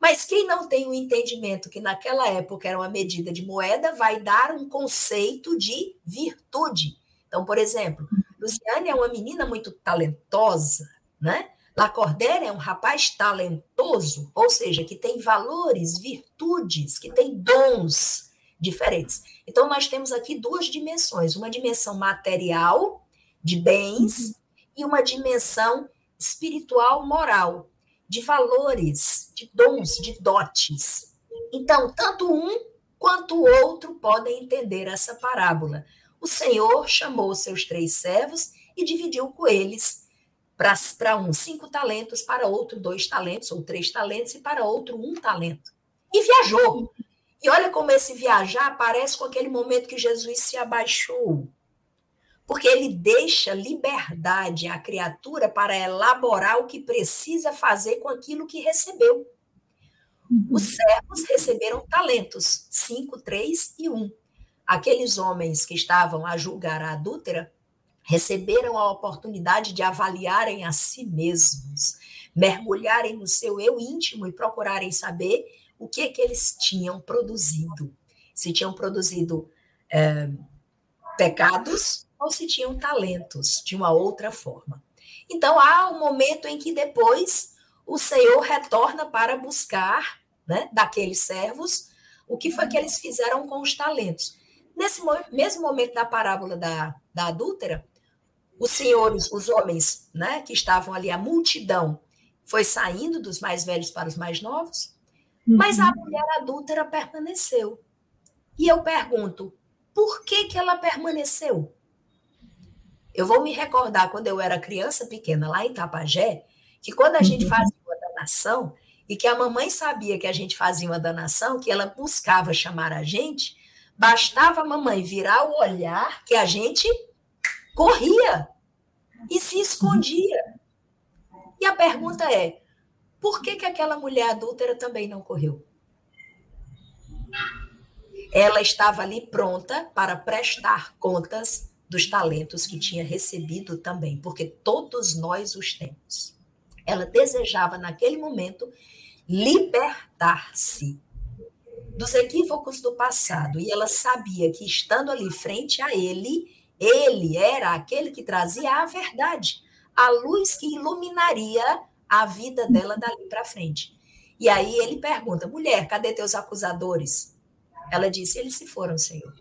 Mas quem não tem o entendimento que naquela época era uma medida de moeda, vai dar um conceito de virtude. Então, por exemplo, Luciane é uma menina muito talentosa, né? Lacordaire é um rapaz talentoso, ou seja, que tem valores, virtudes, que tem dons diferentes. Então, nós temos aqui duas dimensões: uma dimensão material, de bens, e uma dimensão espiritual, moral de valores, de dons, de dotes. Então, tanto um quanto o outro podem entender essa parábola. O Senhor chamou seus três servos e dividiu com eles para um cinco talentos, para outro dois talentos, ou três talentos, e para outro um talento. E viajou. E olha como esse viajar parece com aquele momento que Jesus se abaixou porque ele deixa liberdade à criatura para elaborar o que precisa fazer com aquilo que recebeu. Uhum. Os servos receberam talentos, cinco, três e um. Aqueles homens que estavam a julgar a adúltera receberam a oportunidade de avaliarem a si mesmos, mergulharem no seu eu íntimo e procurarem saber o que, é que eles tinham produzido. Se tinham produzido é, pecados ou se tinham talentos de uma outra forma. Então há um momento em que depois o Senhor retorna para buscar, né, daqueles servos, o que foi que eles fizeram com os talentos. Nesse mesmo momento da parábola da, da adúltera, os senhores, os homens, né, que estavam ali, a multidão, foi saindo dos mais velhos para os mais novos, uhum. mas a mulher adúltera permaneceu. E eu pergunto, por que, que ela permaneceu? Eu vou me recordar quando eu era criança pequena, lá em Tapajé, que quando a gente uhum. fazia uma danação, e que a mamãe sabia que a gente fazia uma danação, que ela buscava chamar a gente, bastava a mamãe virar o olhar que a gente corria e se escondia. E a pergunta é: por que, que aquela mulher adúltera também não correu? ela estava ali pronta para prestar contas dos talentos que tinha recebido também, porque todos nós os temos. Ela desejava, naquele momento, libertar-se dos equívocos do passado, e ela sabia que, estando ali frente a ele, ele era aquele que trazia a verdade, a luz que iluminaria a vida dela dali para frente. E aí ele pergunta: mulher, cadê teus acusadores? Ela disse: eles se foram, Senhor.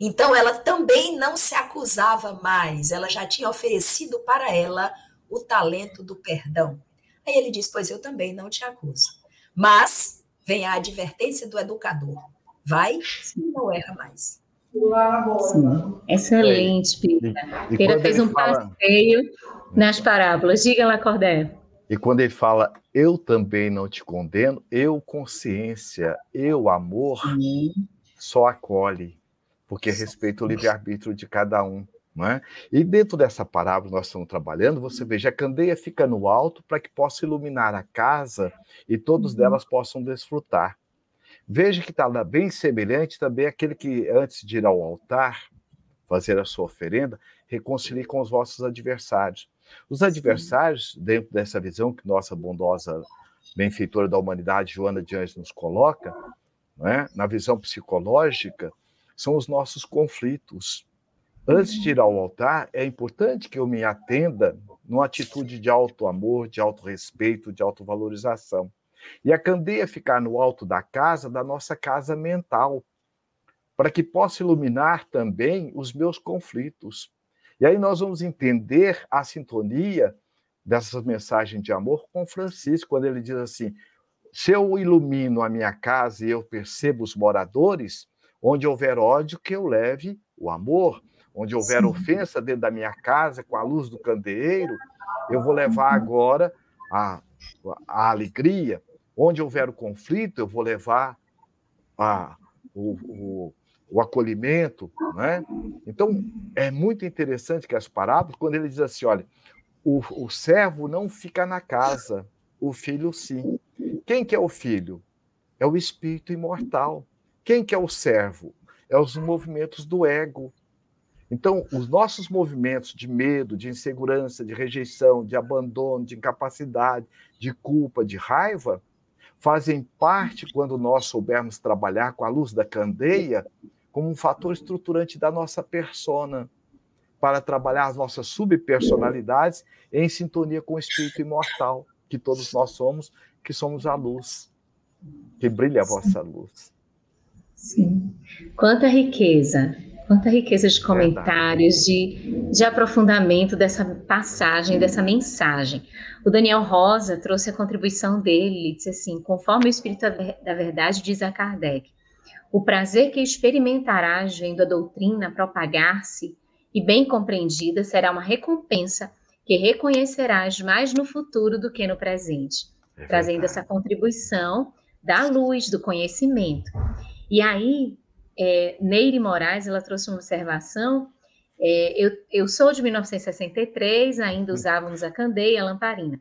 Então ela também não se acusava mais, ela já tinha oferecido para ela o talento do perdão. Aí ele diz: Pois eu também não te acuso. Mas vem a advertência do educador: vai e não erra mais. Sim, excelente, Pira. Pira fez um fala... passeio nas parábolas. Diga lá, Cordé. E quando ele fala, eu também não te condeno, eu consciência, eu amor, Sim. só acolhe, porque respeita o livre-arbítrio de cada um. É? E dentro dessa parábola nós estamos trabalhando, você veja, a candeia fica no alto para que possa iluminar a casa e todos uhum. delas possam desfrutar. Veja que está bem semelhante também aquele que, antes de ir ao altar, fazer a sua oferenda, reconcilie com os vossos adversários. Os adversários, dentro dessa visão que nossa bondosa benfeitora da humanidade, Joana de Anjos, nos coloca, né, na visão psicológica, são os nossos conflitos. Antes de ir ao altar, é importante que eu me atenda numa atitude de alto amor, de alto respeito, de autovalorização. E a candeia ficar no alto da casa, da nossa casa mental, para que possa iluminar também os meus conflitos. E aí nós vamos entender a sintonia dessas mensagens de amor com Francisco, quando ele diz assim: se eu ilumino a minha casa e eu percebo os moradores, onde houver ódio, que eu leve o amor. Onde houver Sim. ofensa dentro da minha casa, com a luz do candeeiro, eu vou levar agora a, a alegria. Onde houver o conflito, eu vou levar a, o, o, o acolhimento. Né? Então, é muito interessante que as parábolas, quando ele diz assim: olha, o, o servo não fica na casa, o filho sim. Quem que é o filho? É o espírito imortal. Quem que é o servo? É os movimentos do ego. Então, os nossos movimentos de medo, de insegurança, de rejeição, de abandono, de incapacidade, de culpa, de raiva, fazem parte, quando nós soubermos trabalhar com a luz da candeia, como um fator estruturante da nossa persona, para trabalhar as nossas subpersonalidades em sintonia com o espírito imortal que todos nós somos, que somos a luz, que brilha a vossa luz. Sim. Quanta riqueza, quanta riqueza de comentários, de, de aprofundamento dessa passagem, dessa mensagem. O Daniel Rosa trouxe a contribuição dele, ele disse assim: conforme o Espírito da Verdade diz a Kardec, o prazer que experimentarás vendo a doutrina propagar-se e bem compreendida será uma recompensa que reconhecerás mais no futuro do que no presente, é trazendo essa contribuição da luz, do conhecimento. E aí, é, Neire Moraes, ela trouxe uma observação. É, eu, eu sou de 1963, ainda usávamos a candeia, a lamparina.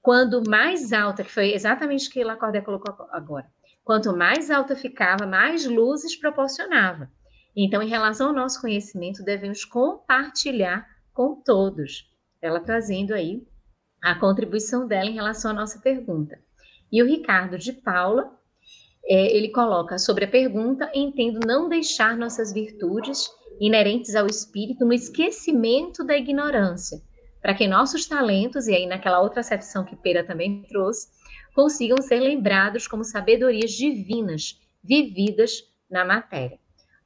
Quando mais alta, que foi exatamente o que Lacordaire colocou agora, quanto mais alta ficava, mais luzes proporcionava. Então, em relação ao nosso conhecimento, devemos compartilhar com todos. Ela trazendo aí a contribuição dela em relação à nossa pergunta. E o Ricardo de Paula, é, ele coloca sobre a pergunta: entendo não deixar nossas virtudes inerentes ao espírito no esquecimento da ignorância, para que nossos talentos, e aí naquela outra acepção que Pera também trouxe, consigam ser lembrados como sabedorias divinas vividas na matéria.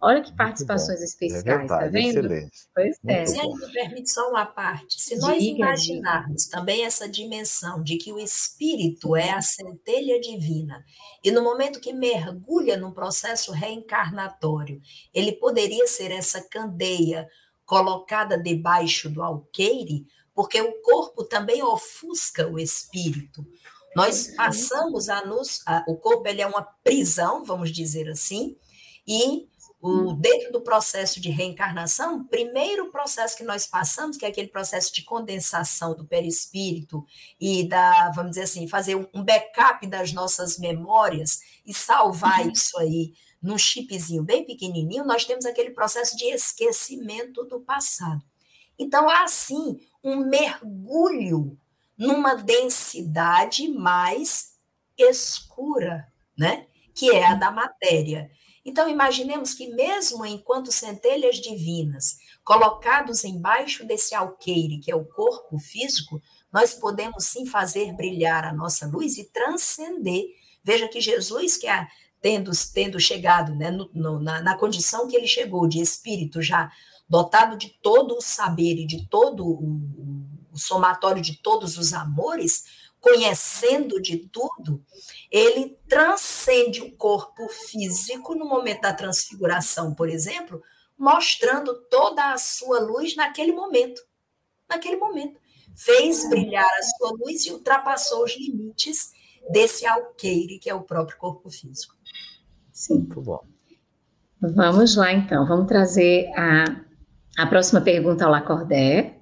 Olha que participações especiais, é verdade, tá vendo? Excelente. Pois é. Se me permite só uma parte, se nós diga, imaginarmos diga. também essa dimensão de que o espírito é a centelha divina, e no momento que mergulha num processo reencarnatório, ele poderia ser essa candeia colocada debaixo do alqueire, porque o corpo também ofusca o espírito. Nós passamos a nos. A, o corpo ele é uma prisão, vamos dizer assim, e o, dentro do processo de reencarnação, o primeiro processo que nós passamos, que é aquele processo de condensação do perispírito e da, vamos dizer assim, fazer um backup das nossas memórias e salvar uhum. isso aí num chipzinho bem pequenininho, nós temos aquele processo de esquecimento do passado. Então, há assim um mergulho numa densidade mais escura, né? Que é a da matéria. Então, imaginemos que, mesmo enquanto centelhas divinas, colocados embaixo desse alqueire, que é o corpo físico, nós podemos sim fazer brilhar a nossa luz e transcender. Veja que Jesus, que é, tendo, tendo chegado né, no, no, na, na condição que ele chegou, de espírito já dotado de todo o saber e de todo o, o somatório de todos os amores, conhecendo de tudo, ele transcende o corpo físico no momento da transfiguração, por exemplo, mostrando toda a sua luz naquele momento. Naquele momento. Fez brilhar a sua luz e ultrapassou os limites desse alqueire que é o próprio corpo físico. Sim. Muito bom. Vamos lá, então. Vamos trazer a, a próxima pergunta ao Lacordé.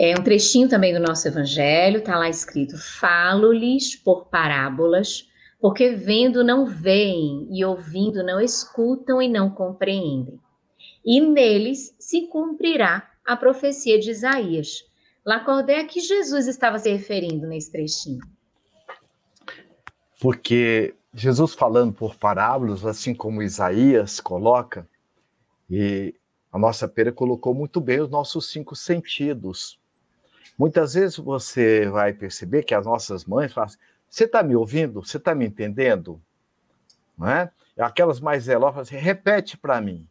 É um trechinho também do nosso evangelho, está lá escrito: Falo-lhes por parábolas, porque vendo não veem e ouvindo não escutam e não compreendem. E neles se cumprirá a profecia de Isaías. Lacordé, a que Jesus estava se referindo nesse trechinho? Porque Jesus falando por parábolas, assim como Isaías coloca, e a nossa pera colocou muito bem os nossos cinco sentidos. Muitas vezes você vai perceber que as nossas mães falam assim, você está me ouvindo? Você está me entendendo? Não é? Aquelas mais zelosas, assim, repete para mim.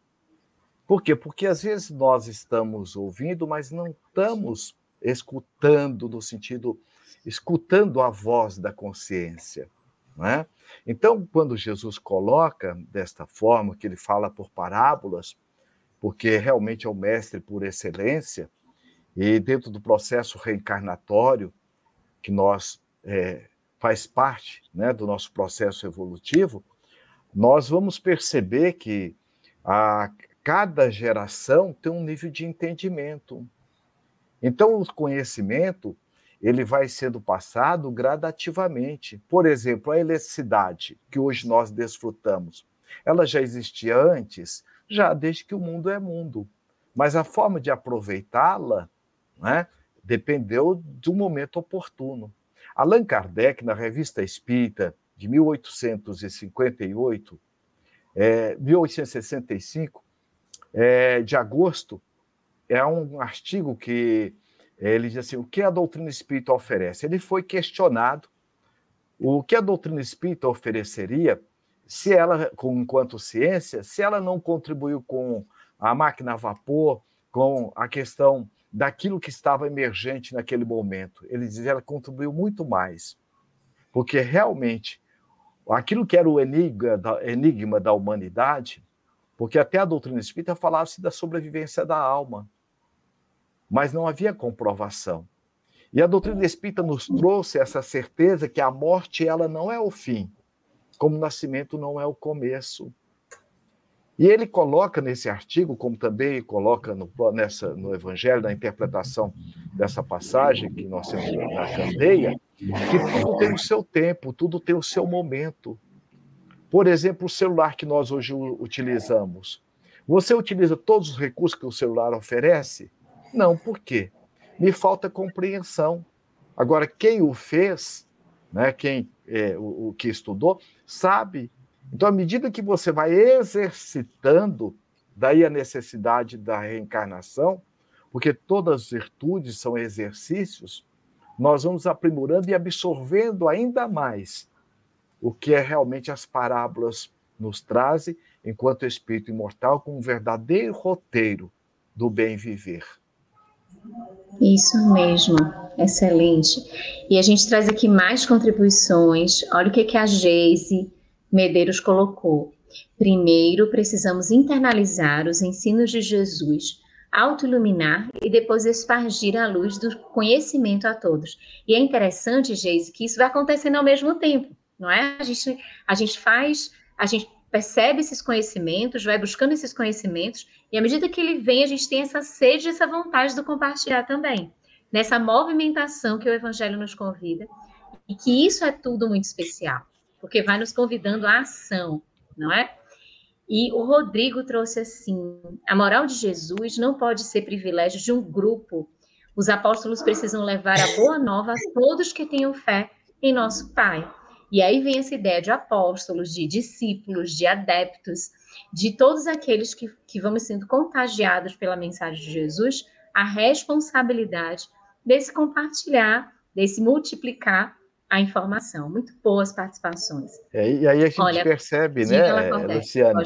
Por quê? Porque às vezes nós estamos ouvindo, mas não estamos escutando no sentido, escutando a voz da consciência. Não é? Então, quando Jesus coloca desta forma, que ele fala por parábolas, porque realmente é o mestre por excelência, e dentro do processo reencarnatório, que nós é, faz parte né, do nosso processo evolutivo, nós vamos perceber que a cada geração tem um nível de entendimento. Então, o conhecimento ele vai sendo passado gradativamente. Por exemplo, a eletricidade que hoje nós desfrutamos, ela já existia antes, já desde que o mundo é mundo. Mas a forma de aproveitá-la né? dependeu do momento oportuno. Allan Kardec, na Revista Espírita, de 1858, é, 1865, é, de agosto, é um artigo que é, ele diz assim: o que a doutrina espírita oferece? Ele foi questionado o que a doutrina espírita ofereceria se ela, enquanto ciência, se ela não contribuiu com a máquina a vapor, com a questão daquilo que estava emergente naquele momento. Ele diz ela contribuiu muito mais, porque realmente aquilo que era o enigma da, enigma da humanidade, porque até a doutrina espírita falava-se da sobrevivência da alma, mas não havia comprovação. E a doutrina espírita nos trouxe essa certeza que a morte ela não é o fim, como o nascimento não é o começo. E ele coloca nesse artigo, como também coloca no, nessa, no Evangelho, na interpretação dessa passagem que nós temos na candeia, que tudo tem o seu tempo, tudo tem o seu momento. Por exemplo, o celular que nós hoje utilizamos. Você utiliza todos os recursos que o celular oferece? Não, por quê? Me falta compreensão. Agora, quem o fez, né, quem é, o, o que estudou, sabe então, à medida que você vai exercitando, daí a necessidade da reencarnação, porque todas as virtudes são exercícios, nós vamos aprimorando e absorvendo ainda mais o que é realmente as parábolas nos trazem, enquanto espírito imortal, como um verdadeiro roteiro do bem viver. Isso mesmo, excelente. E a gente traz aqui mais contribuições. Olha o que, que a Geise Medeiros colocou: primeiro precisamos internalizar os ensinos de Jesus, autoiluminar e depois espargir a luz do conhecimento a todos. E é interessante, Geise, que isso vai acontecendo ao mesmo tempo, não é? A gente, a gente faz, a gente percebe esses conhecimentos, vai buscando esses conhecimentos, e à medida que ele vem, a gente tem essa sede, essa vontade de compartilhar também. Nessa movimentação que o Evangelho nos convida, e que isso é tudo muito especial porque vai nos convidando à ação, não é? E o Rodrigo trouxe assim: a moral de Jesus não pode ser privilégio de um grupo. Os apóstolos precisam levar a boa nova a todos que tenham fé em nosso Pai. E aí vem essa ideia de apóstolos, de discípulos, de adeptos, de todos aqueles que, que vamos sendo contagiados pela mensagem de Jesus, a responsabilidade desse compartilhar, desse multiplicar a informação. Muito boas participações. É, e aí a gente Olha, percebe, né, Luciana,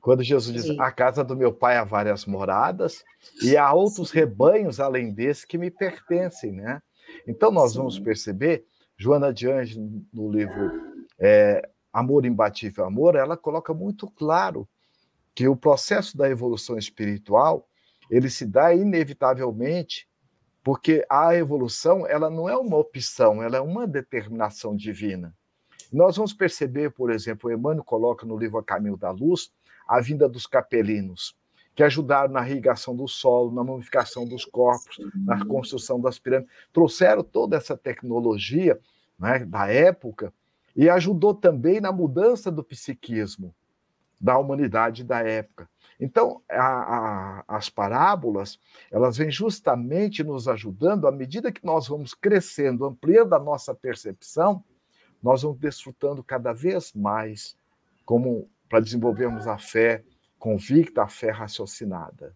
quando Jesus diz: Sim. A casa do meu pai há várias moradas, e há outros Sim. rebanhos além desse que me pertencem, né? Então nós Sim. vamos perceber, Joana de Anjos, no livro é, Amor Imbatível Amor, ela coloca muito claro que o processo da evolução espiritual ele se dá inevitavelmente porque a evolução ela não é uma opção, ela é uma determinação divina. Nós vamos perceber, por exemplo, o Emmanuel coloca no livro A Caminho da Luz a vinda dos capelinos, que ajudaram na irrigação do solo, na mumificação dos corpos, na construção das pirâmides, trouxeram toda essa tecnologia né, da época e ajudou também na mudança do psiquismo da humanidade da época. Então, a, a, as parábolas, elas vêm justamente nos ajudando, à medida que nós vamos crescendo, ampliando a nossa percepção, nós vamos desfrutando cada vez mais como para desenvolvermos a fé convicta, a fé raciocinada.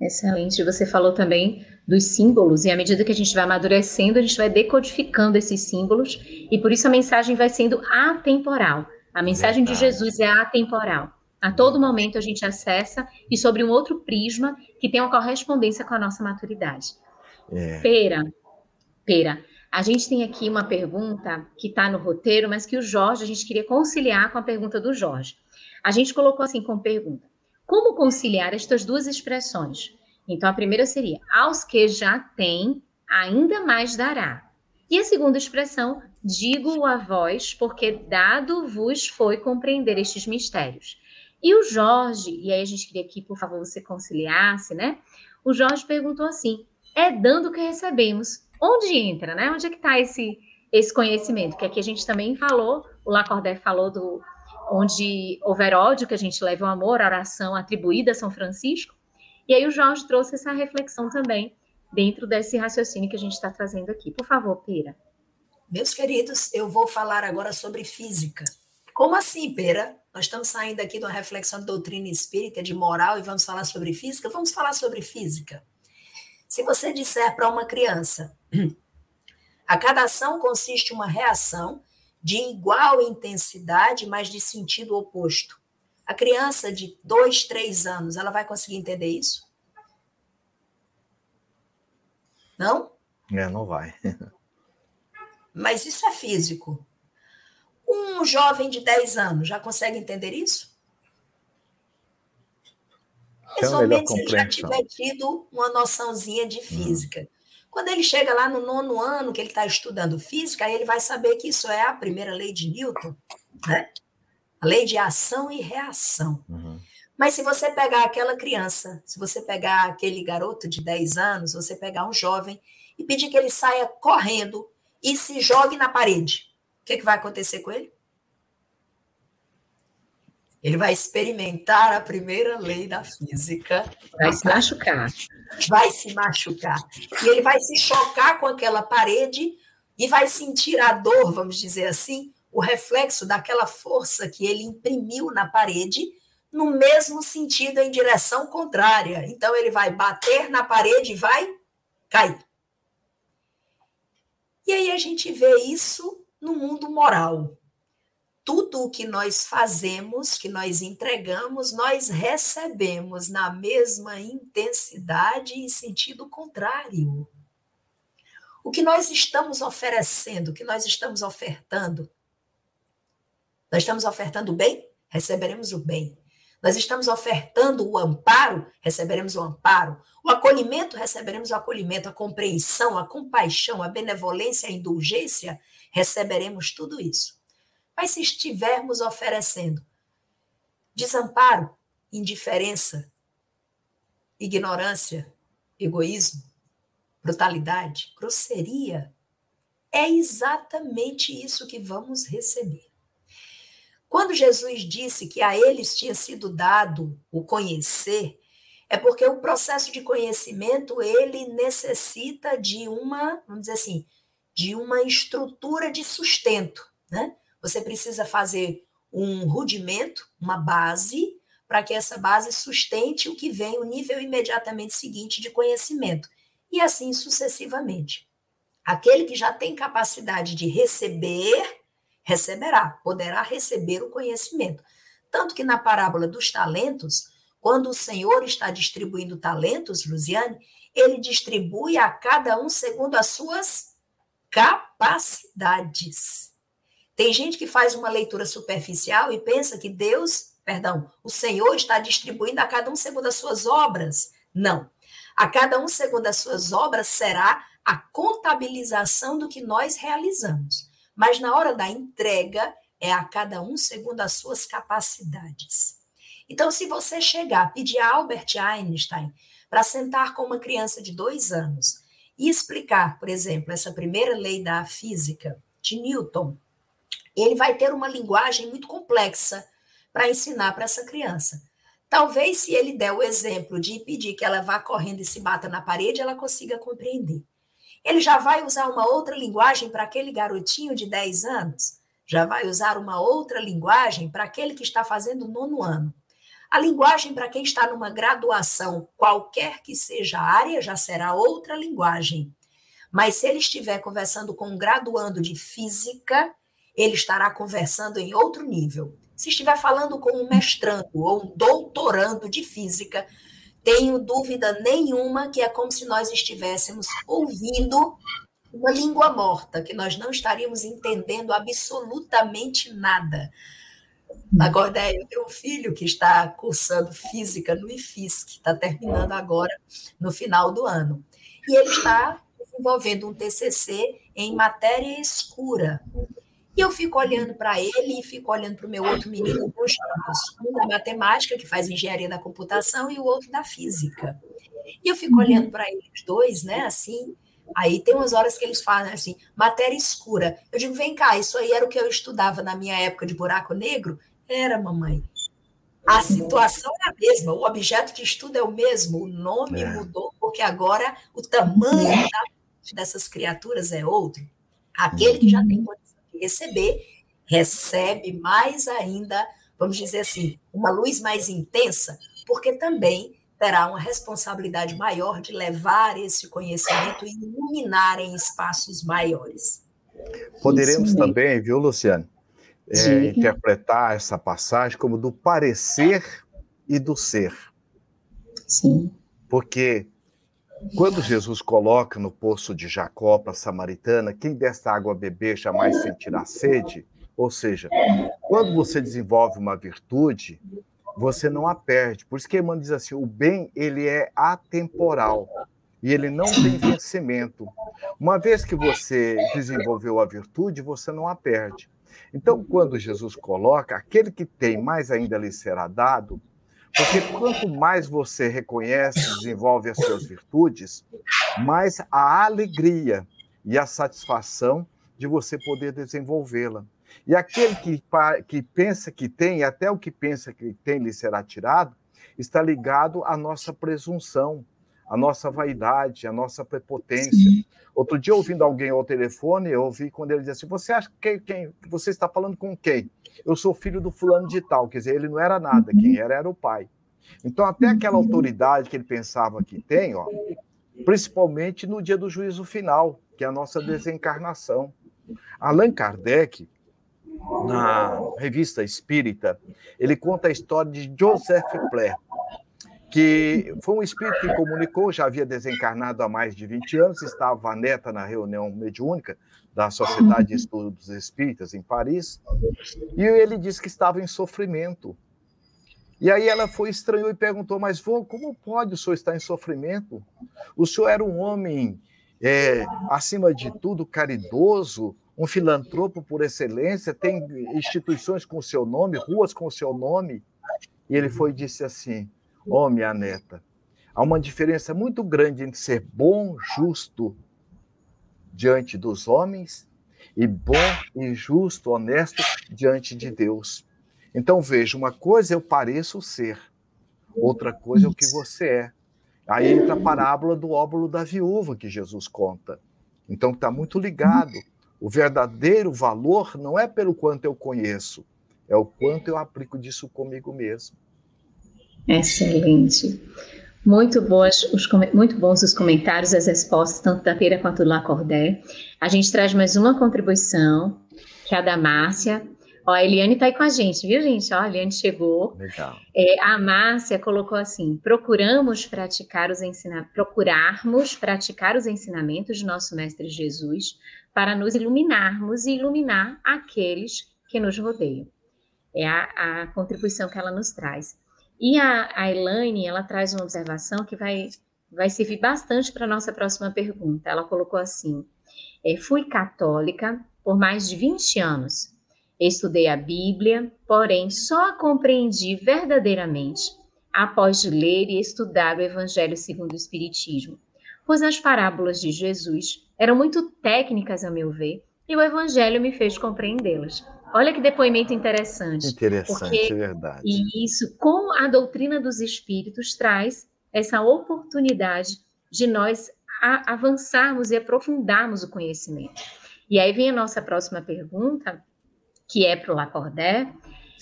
Excelente. Você falou também dos símbolos, e à medida que a gente vai amadurecendo, a gente vai decodificando esses símbolos, e por isso a mensagem vai sendo atemporal. A mensagem Verdade. de Jesus é atemporal. A todo momento a gente acessa e sobre um outro prisma que tem uma correspondência com a nossa maturidade. É. Pera, Pera, a gente tem aqui uma pergunta que está no roteiro, mas que o Jorge, a gente queria conciliar com a pergunta do Jorge. A gente colocou assim como pergunta: como conciliar estas duas expressões? Então, a primeira seria: aos que já têm, ainda mais dará. E a segunda expressão: digo a vós, porque dado vos foi compreender estes mistérios. E o Jorge, e aí a gente queria que, por favor, você conciliasse, né? O Jorge perguntou assim: é dando que recebemos. Onde entra, né? Onde é que está esse, esse conhecimento? Que aqui a gente também falou, o Lacordaire falou do onde houver ódio, que a gente leve o amor, a oração atribuída a São Francisco. E aí o Jorge trouxe essa reflexão também dentro desse raciocínio que a gente está trazendo aqui. Por favor, Pira. Meus queridos, eu vou falar agora sobre física. Como assim, Pera? Nós estamos saindo aqui de uma reflexão de doutrina espírita, de moral, e vamos falar sobre física? Vamos falar sobre física. Se você disser para uma criança, a cada ação consiste uma reação de igual intensidade, mas de sentido oposto. A criança de dois, três anos, ela vai conseguir entender isso? Não? É, não vai. Mas isso é físico. Um jovem de 10 anos já consegue entender isso? Mais ou menos ele já tiver tido uma noçãozinha de física. Hum. Quando ele chega lá no nono ano, que ele está estudando física, aí ele vai saber que isso é a primeira lei de Newton, né? a lei de ação e reação. Uhum. Mas se você pegar aquela criança, se você pegar aquele garoto de 10 anos, você pegar um jovem e pedir que ele saia correndo e se jogue na parede, o que, que vai acontecer com ele? Ele vai experimentar a primeira lei da física. Vai se machucar. Vai se machucar. E ele vai se chocar com aquela parede e vai sentir a dor, vamos dizer assim, o reflexo daquela força que ele imprimiu na parede, no mesmo sentido, em direção contrária. Então, ele vai bater na parede e vai cair. E aí a gente vê isso no mundo moral tudo o que nós fazemos, que nós entregamos, nós recebemos na mesma intensidade e sentido contrário. O que nós estamos oferecendo, o que nós estamos ofertando, nós estamos ofertando o bem, receberemos o bem. Nós estamos ofertando o amparo, receberemos o amparo. O acolhimento, receberemos o acolhimento. A compreensão, a compaixão, a benevolência, a indulgência, receberemos tudo isso. Mas se estivermos oferecendo desamparo, indiferença, ignorância, egoísmo, brutalidade, grosseria, é exatamente isso que vamos receber. Quando Jesus disse que a eles tinha sido dado o conhecer, é porque o processo de conhecimento ele necessita de uma, vamos dizer assim, de uma estrutura de sustento, né? Você precisa fazer um rudimento, uma base, para que essa base sustente o que vem, o nível imediatamente seguinte de conhecimento, e assim sucessivamente. Aquele que já tem capacidade de receber, receberá, poderá receber o conhecimento. Tanto que na parábola dos talentos, quando o Senhor está distribuindo talentos, Luziane, ele distribui a cada um segundo as suas capacidades. Tem gente que faz uma leitura superficial e pensa que Deus, perdão, o Senhor está distribuindo a cada um segundo as suas obras. Não. A cada um segundo as suas obras será a contabilização do que nós realizamos. Mas na hora da entrega, é a cada um segundo as suas capacidades. Então, se você chegar, pedir a Albert Einstein para sentar com uma criança de dois anos e explicar, por exemplo, essa primeira lei da física de Newton, ele vai ter uma linguagem muito complexa para ensinar para essa criança. Talvez, se ele der o exemplo de pedir que ela vá correndo e se bata na parede, ela consiga compreender. Ele já vai usar uma outra linguagem para aquele garotinho de 10 anos, já vai usar uma outra linguagem para aquele que está fazendo o nono ano. A linguagem para quem está numa graduação, qualquer que seja a área, já será outra linguagem. Mas se ele estiver conversando com um graduando de física, ele estará conversando em outro nível. Se estiver falando com um mestrando ou um doutorando de física, tenho dúvida nenhuma que é como se nós estivéssemos ouvindo uma língua morta, que nós não estaríamos entendendo absolutamente nada. Agora, eu tenho um filho que está cursando física no IFIS, que está terminando agora no final do ano. E ele está desenvolvendo um TCC em matéria escura. E eu fico olhando para ele e fico olhando para o meu outro menino, dois um da matemática, que faz engenharia da computação, e o outro da física. E eu fico olhando para eles dois, né, assim, aí tem umas horas que eles falam assim, matéria escura. Eu digo, vem cá, isso aí era o que eu estudava na minha época de buraco negro? Era, mamãe. A situação é a mesma, o objeto de estudo é o mesmo, o nome é. mudou, porque agora o tamanho dessas criaturas é outro. Aquele que já tem condição receber, recebe mais ainda, vamos dizer assim, uma luz mais intensa, porque também terá uma responsabilidade maior de levar esse conhecimento e iluminar em espaços maiores. Poderemos também, viu, Luciane, é, interpretar essa passagem como do parecer e do ser. Sim. Porque quando Jesus coloca no poço de Jacó para a samaritana, quem desta água beber jamais sentirá sede, ou seja, quando você desenvolve uma virtude, você não a perde. Por isso que Emmanuel diz assim, o bem ele é atemporal e ele não tem vencimento. Uma vez que você desenvolveu a virtude, você não a perde. Então, quando Jesus coloca, aquele que tem, mais ainda lhe será dado, porque quanto mais você reconhece, desenvolve as suas virtudes, mais a alegria e a satisfação de você poder desenvolvê-la. E aquele que, que pensa que tem, até o que pensa que tem lhe será tirado, está ligado à nossa presunção, à nossa vaidade, à nossa prepotência. Outro dia, ouvindo alguém ao telefone, eu ouvi quando ele dizia assim: Você acha que quem, você está falando com quem? Eu sou filho do fulano de tal. Quer dizer, ele não era nada, quem era era o pai. Então, até aquela autoridade que ele pensava que tem, ó, principalmente no dia do juízo final, que é a nossa desencarnação. Allan Kardec, na revista Espírita, ele conta a história de Joseph Plé, que foi um espírito que comunicou, já havia desencarnado há mais de 20 anos, estava a neta na reunião mediúnica da Sociedade de Estudos Espíritas em Paris, e ele disse que estava em sofrimento. E aí ela foi estranhou e perguntou, mas vô, como pode o senhor estar em sofrimento? O senhor era um homem, é, acima de tudo, caridoso, um filantropo por excelência, tem instituições com o seu nome, ruas com o seu nome. E ele foi e disse assim, Ó, oh, minha neta, há uma diferença muito grande entre ser bom, justo diante dos homens e bom e justo, honesto diante de Deus. Então, veja, uma coisa eu pareço ser, outra coisa é o que você é. Aí entra a parábola do óbolo da viúva que Jesus conta. Então, está muito ligado. O verdadeiro valor não é pelo quanto eu conheço, é o quanto eu aplico disso comigo mesmo. Excelente. Muito, boas, os, muito bons os comentários, as respostas, tanto da Feira quanto do Lacordé. A gente traz mais uma contribuição, que é a da Márcia. Ó, a Eliane está aí com a gente, viu, gente? Ó, a Eliane chegou. Legal. É, a Márcia colocou assim: procuramos praticar os ensinamentos, procurarmos praticar os ensinamentos de nosso Mestre Jesus para nos iluminarmos e iluminar aqueles que nos rodeiam. É a, a contribuição que ela nos traz. E a, a Elaine, ela traz uma observação que vai, vai servir bastante para a nossa próxima pergunta. Ela colocou assim: é, fui católica por mais de 20 anos Estudei a Bíblia, porém só a compreendi verdadeiramente após ler e estudar o Evangelho segundo o Espiritismo, pois as parábolas de Jesus eram muito técnicas, a meu ver, e o Evangelho me fez compreendê-las. Olha que depoimento interessante. Interessante, porque, é verdade. E isso, com a doutrina dos Espíritos, traz essa oportunidade de nós avançarmos e aprofundarmos o conhecimento. E aí vem a nossa próxima pergunta, que é para o Lacordaire,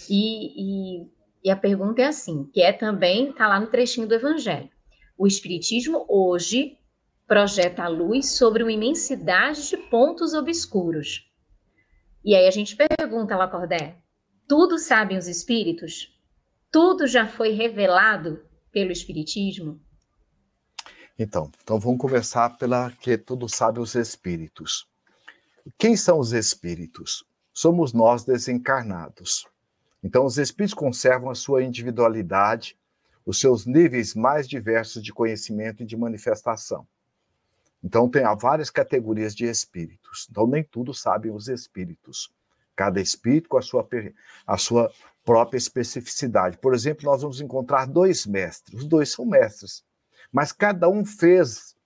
e, e, e, a pergunta é assim, que é também, está lá no trechinho do Evangelho. O Espiritismo hoje projeta a luz sobre uma imensidade de pontos obscuros. E aí a gente pergunta, Lacordaire, tudo sabem os espíritos? Tudo já foi revelado pelo Espiritismo? Então, então vamos começar pela que tudo sabe os espíritos. Quem são os espíritos? somos nós desencarnados. Então, os espíritos conservam a sua individualidade, os seus níveis mais diversos de conhecimento e de manifestação. Então, tem várias categorias de espíritos. Então, nem tudo sabem os espíritos. Cada espírito com a sua, a sua própria especificidade. Por exemplo, nós vamos encontrar dois mestres. Os dois são mestres, mas cada um fez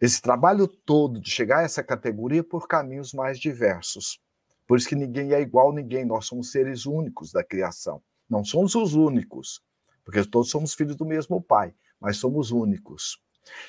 esse trabalho todo de chegar a essa categoria por caminhos mais diversos. Por isso que ninguém é igual a ninguém, nós somos seres únicos da criação. Não somos os únicos, porque todos somos filhos do mesmo pai, mas somos únicos.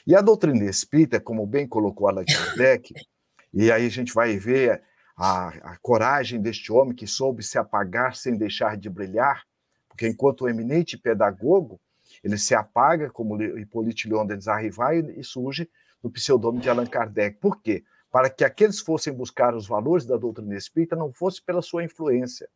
E a doutrina espírita, como bem colocou Allan Kardec, e aí a gente vai ver a, a, coragem deste homem que soube se apagar sem deixar de brilhar, porque enquanto o eminente pedagogo, ele se apaga, como Hippolyte Leon de Arrivai, e surge no pseudônimo de Allan Kardec. Por quê? para que aqueles que fossem buscar os valores da doutrina espírita não fosse pela sua influência,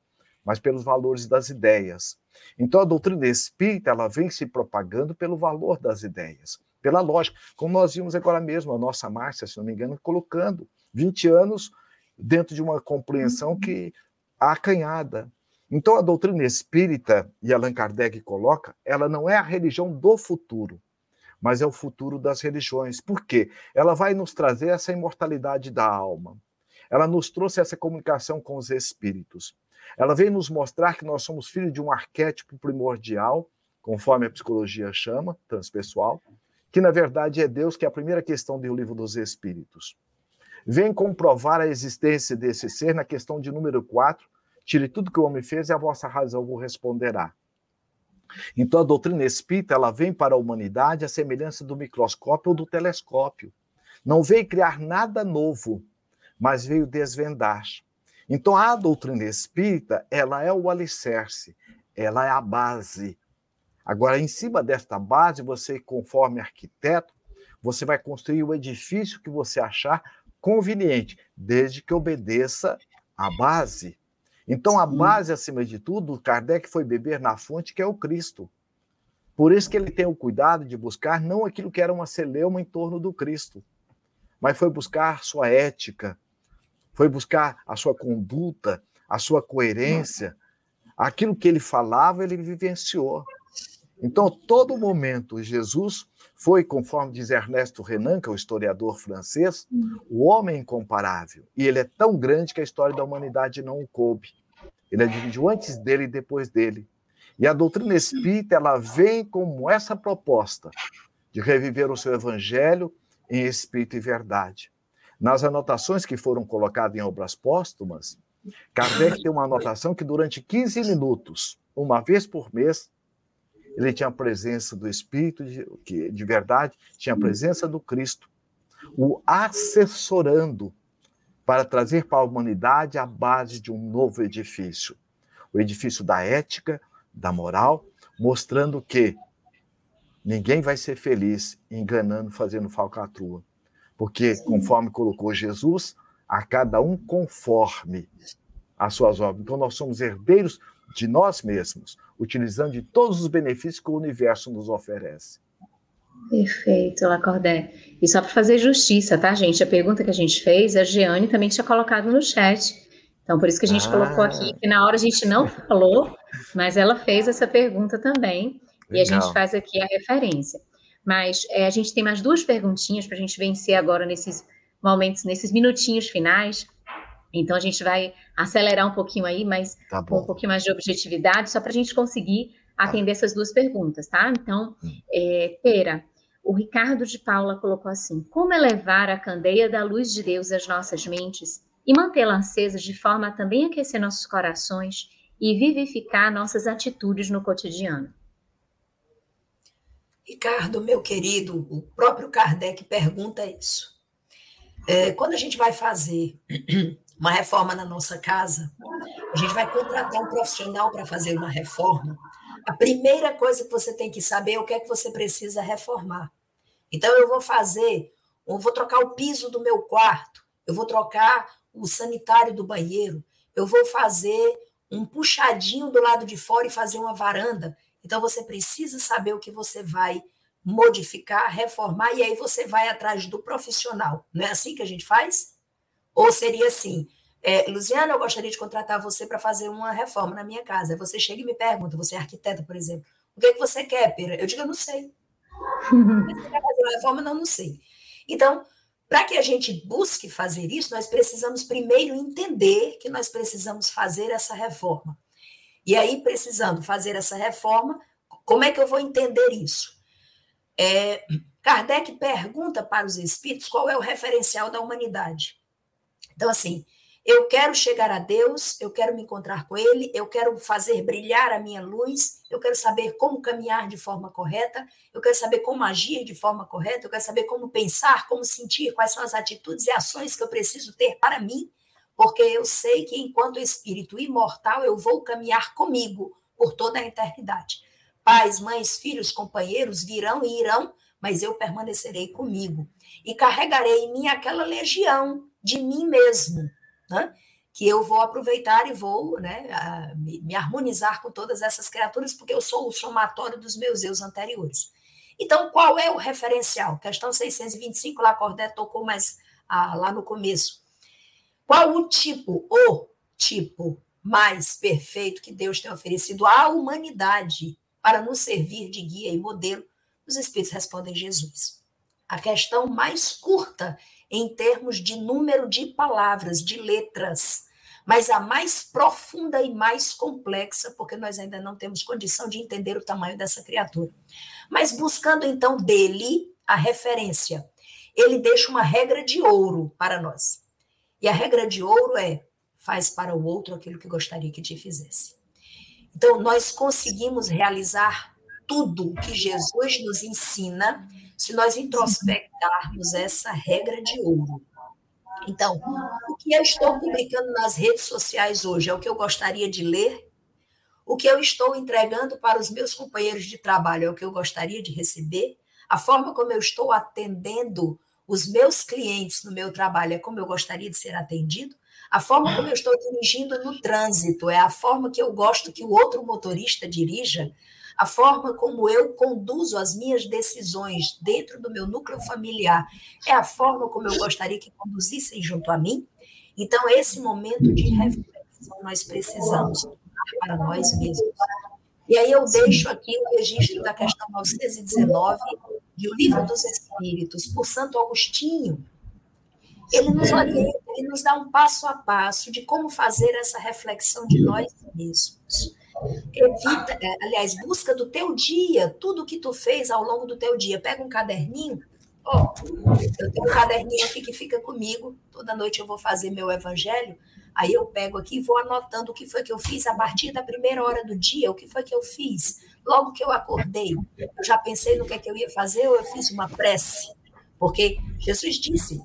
mas pelos valores das ideias. Então a doutrina espírita ela vem se propagando pelo valor das ideias, pela lógica, como nós vimos agora mesmo a nossa Márcia, se não me engano, colocando 20 anos dentro de uma compreensão que acanhada. Então a doutrina espírita, e Allan Kardec coloca, ela não é a religião do futuro, mas é o futuro das religiões. Por quê? Ela vai nos trazer essa imortalidade da alma. Ela nos trouxe essa comunicação com os espíritos. Ela vem nos mostrar que nós somos filhos de um arquétipo primordial, conforme a psicologia chama, transpessoal, que na verdade é Deus, que é a primeira questão do livro dos Espíritos. Vem comprovar a existência desse ser na questão de número 4, tire tudo que o homem fez e a vossa razão vos responderá. Então a doutrina espírita ela vem para a humanidade a semelhança do microscópio ou do telescópio. Não veio criar nada novo, mas veio desvendar. Então a doutrina espírita, ela é o alicerce, ela é a base. Agora, em cima desta base, você, conforme arquiteto, você vai construir o edifício que você achar conveniente, desde que obedeça à base. Então, a base, acima de tudo, Kardec foi beber na fonte, que é o Cristo. Por isso que ele tem o cuidado de buscar não aquilo que era uma celeuma em torno do Cristo, mas foi buscar sua ética, foi buscar a sua conduta, a sua coerência. Aquilo que ele falava, ele vivenciou. Então, todo momento, Jesus foi, conforme diz Ernesto Renan, que é o historiador francês, o homem incomparável. E ele é tão grande que a história da humanidade não o coube. Ele é dividido antes dele e depois dele. E a doutrina espírita, ela vem como essa proposta de reviver o seu evangelho em espírito e verdade. Nas anotações que foram colocadas em obras póstumas, Kardec tem uma anotação que durante 15 minutos, uma vez por mês, ele tinha a presença do Espírito, de, que de verdade tinha a presença do Cristo, o assessorando para trazer para a humanidade a base de um novo edifício. O edifício da ética, da moral, mostrando que ninguém vai ser feliz enganando, fazendo falcatrua. Porque, conforme colocou Jesus, a cada um conforme as suas obras. Então, nós somos herdeiros de nós mesmos, utilizando de todos os benefícios que o universo nos oferece. Perfeito, Lacordé. E só para fazer justiça, tá, gente? A pergunta que a gente fez, a Jeane também tinha colocado no chat. Então, por isso que a gente ah. colocou aqui, que na hora a gente não falou, mas ela fez essa pergunta também. Legal. E a gente faz aqui a referência. Mas é, a gente tem mais duas perguntinhas para a gente vencer agora nesses momentos, nesses minutinhos finais. Então a gente vai acelerar um pouquinho aí, mas tá com um pouquinho mais de objetividade, só para a gente conseguir tá. atender essas duas perguntas, tá? Então, hum. é, Pera, o Ricardo de Paula colocou assim: como elevar a candeia da luz de Deus às nossas mentes e mantê-la acesa de forma a também aquecer nossos corações e vivificar nossas atitudes no cotidiano? Ricardo, meu querido, o próprio Kardec pergunta isso. É, quando a gente vai fazer uma reforma na nossa casa, a gente vai contratar um profissional para fazer uma reforma. A primeira coisa que você tem que saber é o que é que você precisa reformar. Então, eu vou fazer, eu vou trocar o piso do meu quarto, eu vou trocar o sanitário do banheiro, eu vou fazer um puxadinho do lado de fora e fazer uma varanda. Então, você precisa saber o que você vai modificar, reformar, e aí você vai atrás do profissional. Não é assim que a gente faz? Ou seria assim, é, Luciana, eu gostaria de contratar você para fazer uma reforma na minha casa. Você chega e me pergunta, você é arquiteta, por exemplo, o que, é que você quer, Pera? Eu digo, eu não sei. você quer fazer uma reforma? Não, não sei. Então, para que a gente busque fazer isso, nós precisamos primeiro entender que nós precisamos fazer essa reforma. E aí, precisando fazer essa reforma, como é que eu vou entender isso? É, Kardec pergunta para os espíritos qual é o referencial da humanidade. Então, assim, eu quero chegar a Deus, eu quero me encontrar com Ele, eu quero fazer brilhar a minha luz, eu quero saber como caminhar de forma correta, eu quero saber como agir de forma correta, eu quero saber como pensar, como sentir, quais são as atitudes e ações que eu preciso ter para mim, porque eu sei que enquanto espírito imortal eu vou caminhar comigo por toda a eternidade. Pais, mães, filhos, companheiros virão e irão, mas eu permanecerei comigo e carregarei em mim aquela legião de mim mesmo, né? que eu vou aproveitar e vou né, me, me, harmonizar com todas essas criaturas, porque eu sou o somatório dos meus eus anteriores. Então, qual é o referencial? Questão 625, lá Cordé tocou mais ah, lá no começo. Qual o tipo, o tipo mais perfeito que Deus tem oferecido à humanidade para nos servir de guia e modelo? Os Espíritos respondem Jesus. A questão mais curta em termos de número de palavras, de letras, mas a mais profunda e mais complexa, porque nós ainda não temos condição de entender o tamanho dessa criatura. Mas buscando então dele a referência, ele deixa uma regra de ouro para nós. E a regra de ouro é: faz para o outro aquilo que gostaria que te fizesse. Então, nós conseguimos realizar tudo que Jesus nos ensina se nós introspectarmos essa regra de ouro. Então, o que eu estou publicando nas redes sociais hoje é o que eu gostaria de ler? O que eu estou entregando para os meus companheiros de trabalho é o que eu gostaria de receber? A forma como eu estou atendendo os meus clientes no meu trabalho é como eu gostaria de ser atendido? A forma como eu estou dirigindo no trânsito é a forma que eu gosto que o outro motorista dirija? A forma como eu conduzo as minhas decisões dentro do meu núcleo familiar é a forma como eu gostaria que conduzissem junto a mim. Então, esse momento de reflexão nós precisamos para nós mesmos. E aí eu deixo aqui o registro da questão 919 de O Livro dos Espíritos, por Santo Agostinho. Ele nos orienta, ele nos dá um passo a passo de como fazer essa reflexão de nós mesmos. Evita, é, aliás, busca do teu dia, tudo que tu fez ao longo do teu dia. Pega um caderninho, ó, eu tenho um caderninho aqui que fica comigo, toda noite eu vou fazer meu evangelho. Aí eu pego aqui e vou anotando o que foi que eu fiz a partir da primeira hora do dia, o que foi que eu fiz. Logo que eu acordei, eu já pensei no que é que eu ia fazer ou eu fiz uma prece. Porque Jesus disse: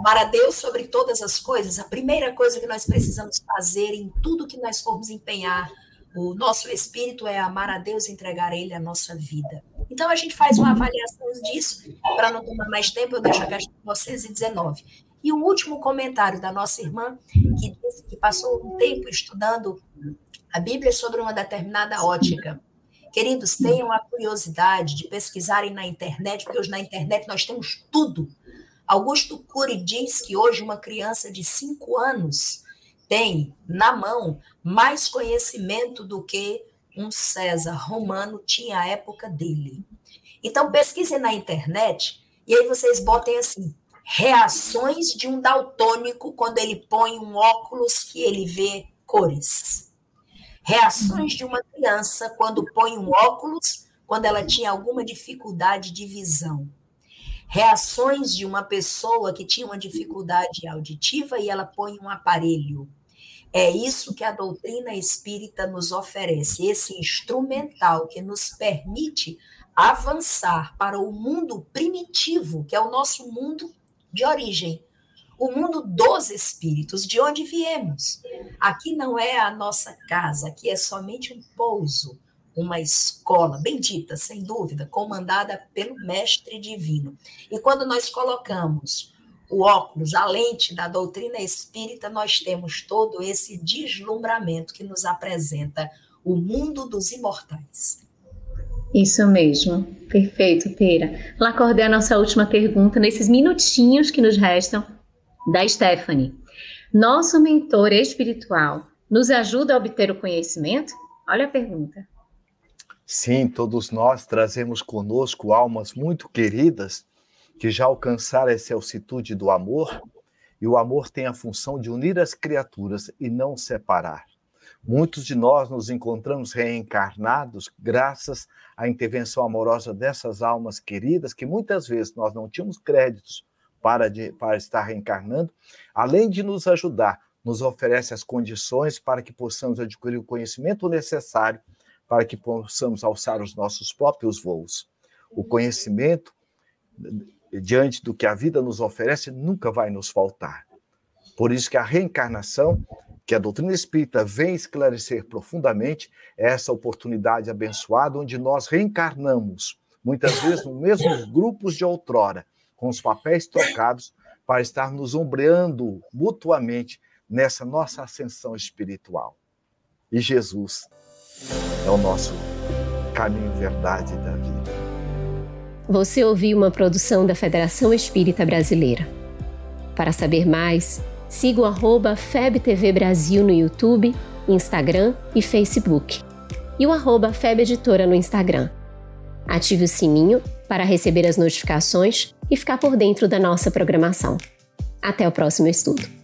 amar a Deus sobre todas as coisas, a primeira coisa que nós precisamos fazer em tudo que nós formos empenhar o nosso espírito é amar a Deus e entregar a Ele a nossa vida. Então a gente faz uma avaliação disso, para não tomar mais tempo, eu deixo a questão de vocês e 19. E o último comentário da nossa irmã, que disse que passou um tempo estudando a Bíblia sobre uma determinada ótica. Queridos, tenham a curiosidade de pesquisarem na internet, porque hoje na internet nós temos tudo. Augusto Cury diz que hoje uma criança de 5 anos tem na mão mais conhecimento do que um César romano tinha à época dele. Então, pesquisem na internet e aí vocês botem assim: reações de um daltônico quando ele põe um óculos que ele vê cores. Reações de uma criança quando põe um óculos quando ela tinha alguma dificuldade de visão. Reações de uma pessoa que tinha uma dificuldade auditiva e ela põe um aparelho. É isso que a doutrina espírita nos oferece, esse instrumental que nos permite avançar para o mundo primitivo, que é o nosso mundo de origem, o mundo dos espíritos, de onde viemos. Aqui não é a nossa casa, aqui é somente um pouso, uma escola bendita, sem dúvida, comandada pelo Mestre Divino. E quando nós colocamos o óculos, a lente da doutrina espírita, nós temos todo esse deslumbramento que nos apresenta o mundo dos imortais. Isso mesmo, perfeito, Pera. Lacordé a nossa última pergunta nesses minutinhos que nos restam da Stephanie. Nosso mentor espiritual nos ajuda a obter o conhecimento? Olha a pergunta. Sim, todos nós trazemos conosco almas muito queridas que já alcançaram essa altitude do amor, e o amor tem a função de unir as criaturas e não separar. Muitos de nós nos encontramos reencarnados graças à intervenção amorosa dessas almas queridas, que muitas vezes nós não tínhamos créditos para, de, para estar reencarnando, além de nos ajudar, nos oferece as condições para que possamos adquirir o conhecimento necessário para que possamos alçar os nossos próprios voos. O conhecimento diante do que a vida nos oferece, nunca vai nos faltar. Por isso que a reencarnação, que a doutrina espírita vem esclarecer profundamente, é essa oportunidade abençoada onde nós reencarnamos, muitas vezes nos mesmos grupos de outrora, com os papéis trocados, para estar nos ombreando mutuamente nessa nossa ascensão espiritual. E Jesus é o nosso caminho, verdade da vida. Você ouviu uma produção da Federação Espírita Brasileira. Para saber mais, siga o FebTV Brasil no YouTube, Instagram e Facebook. E o arroba FebEditora no Instagram. Ative o sininho para receber as notificações e ficar por dentro da nossa programação. Até o próximo estudo.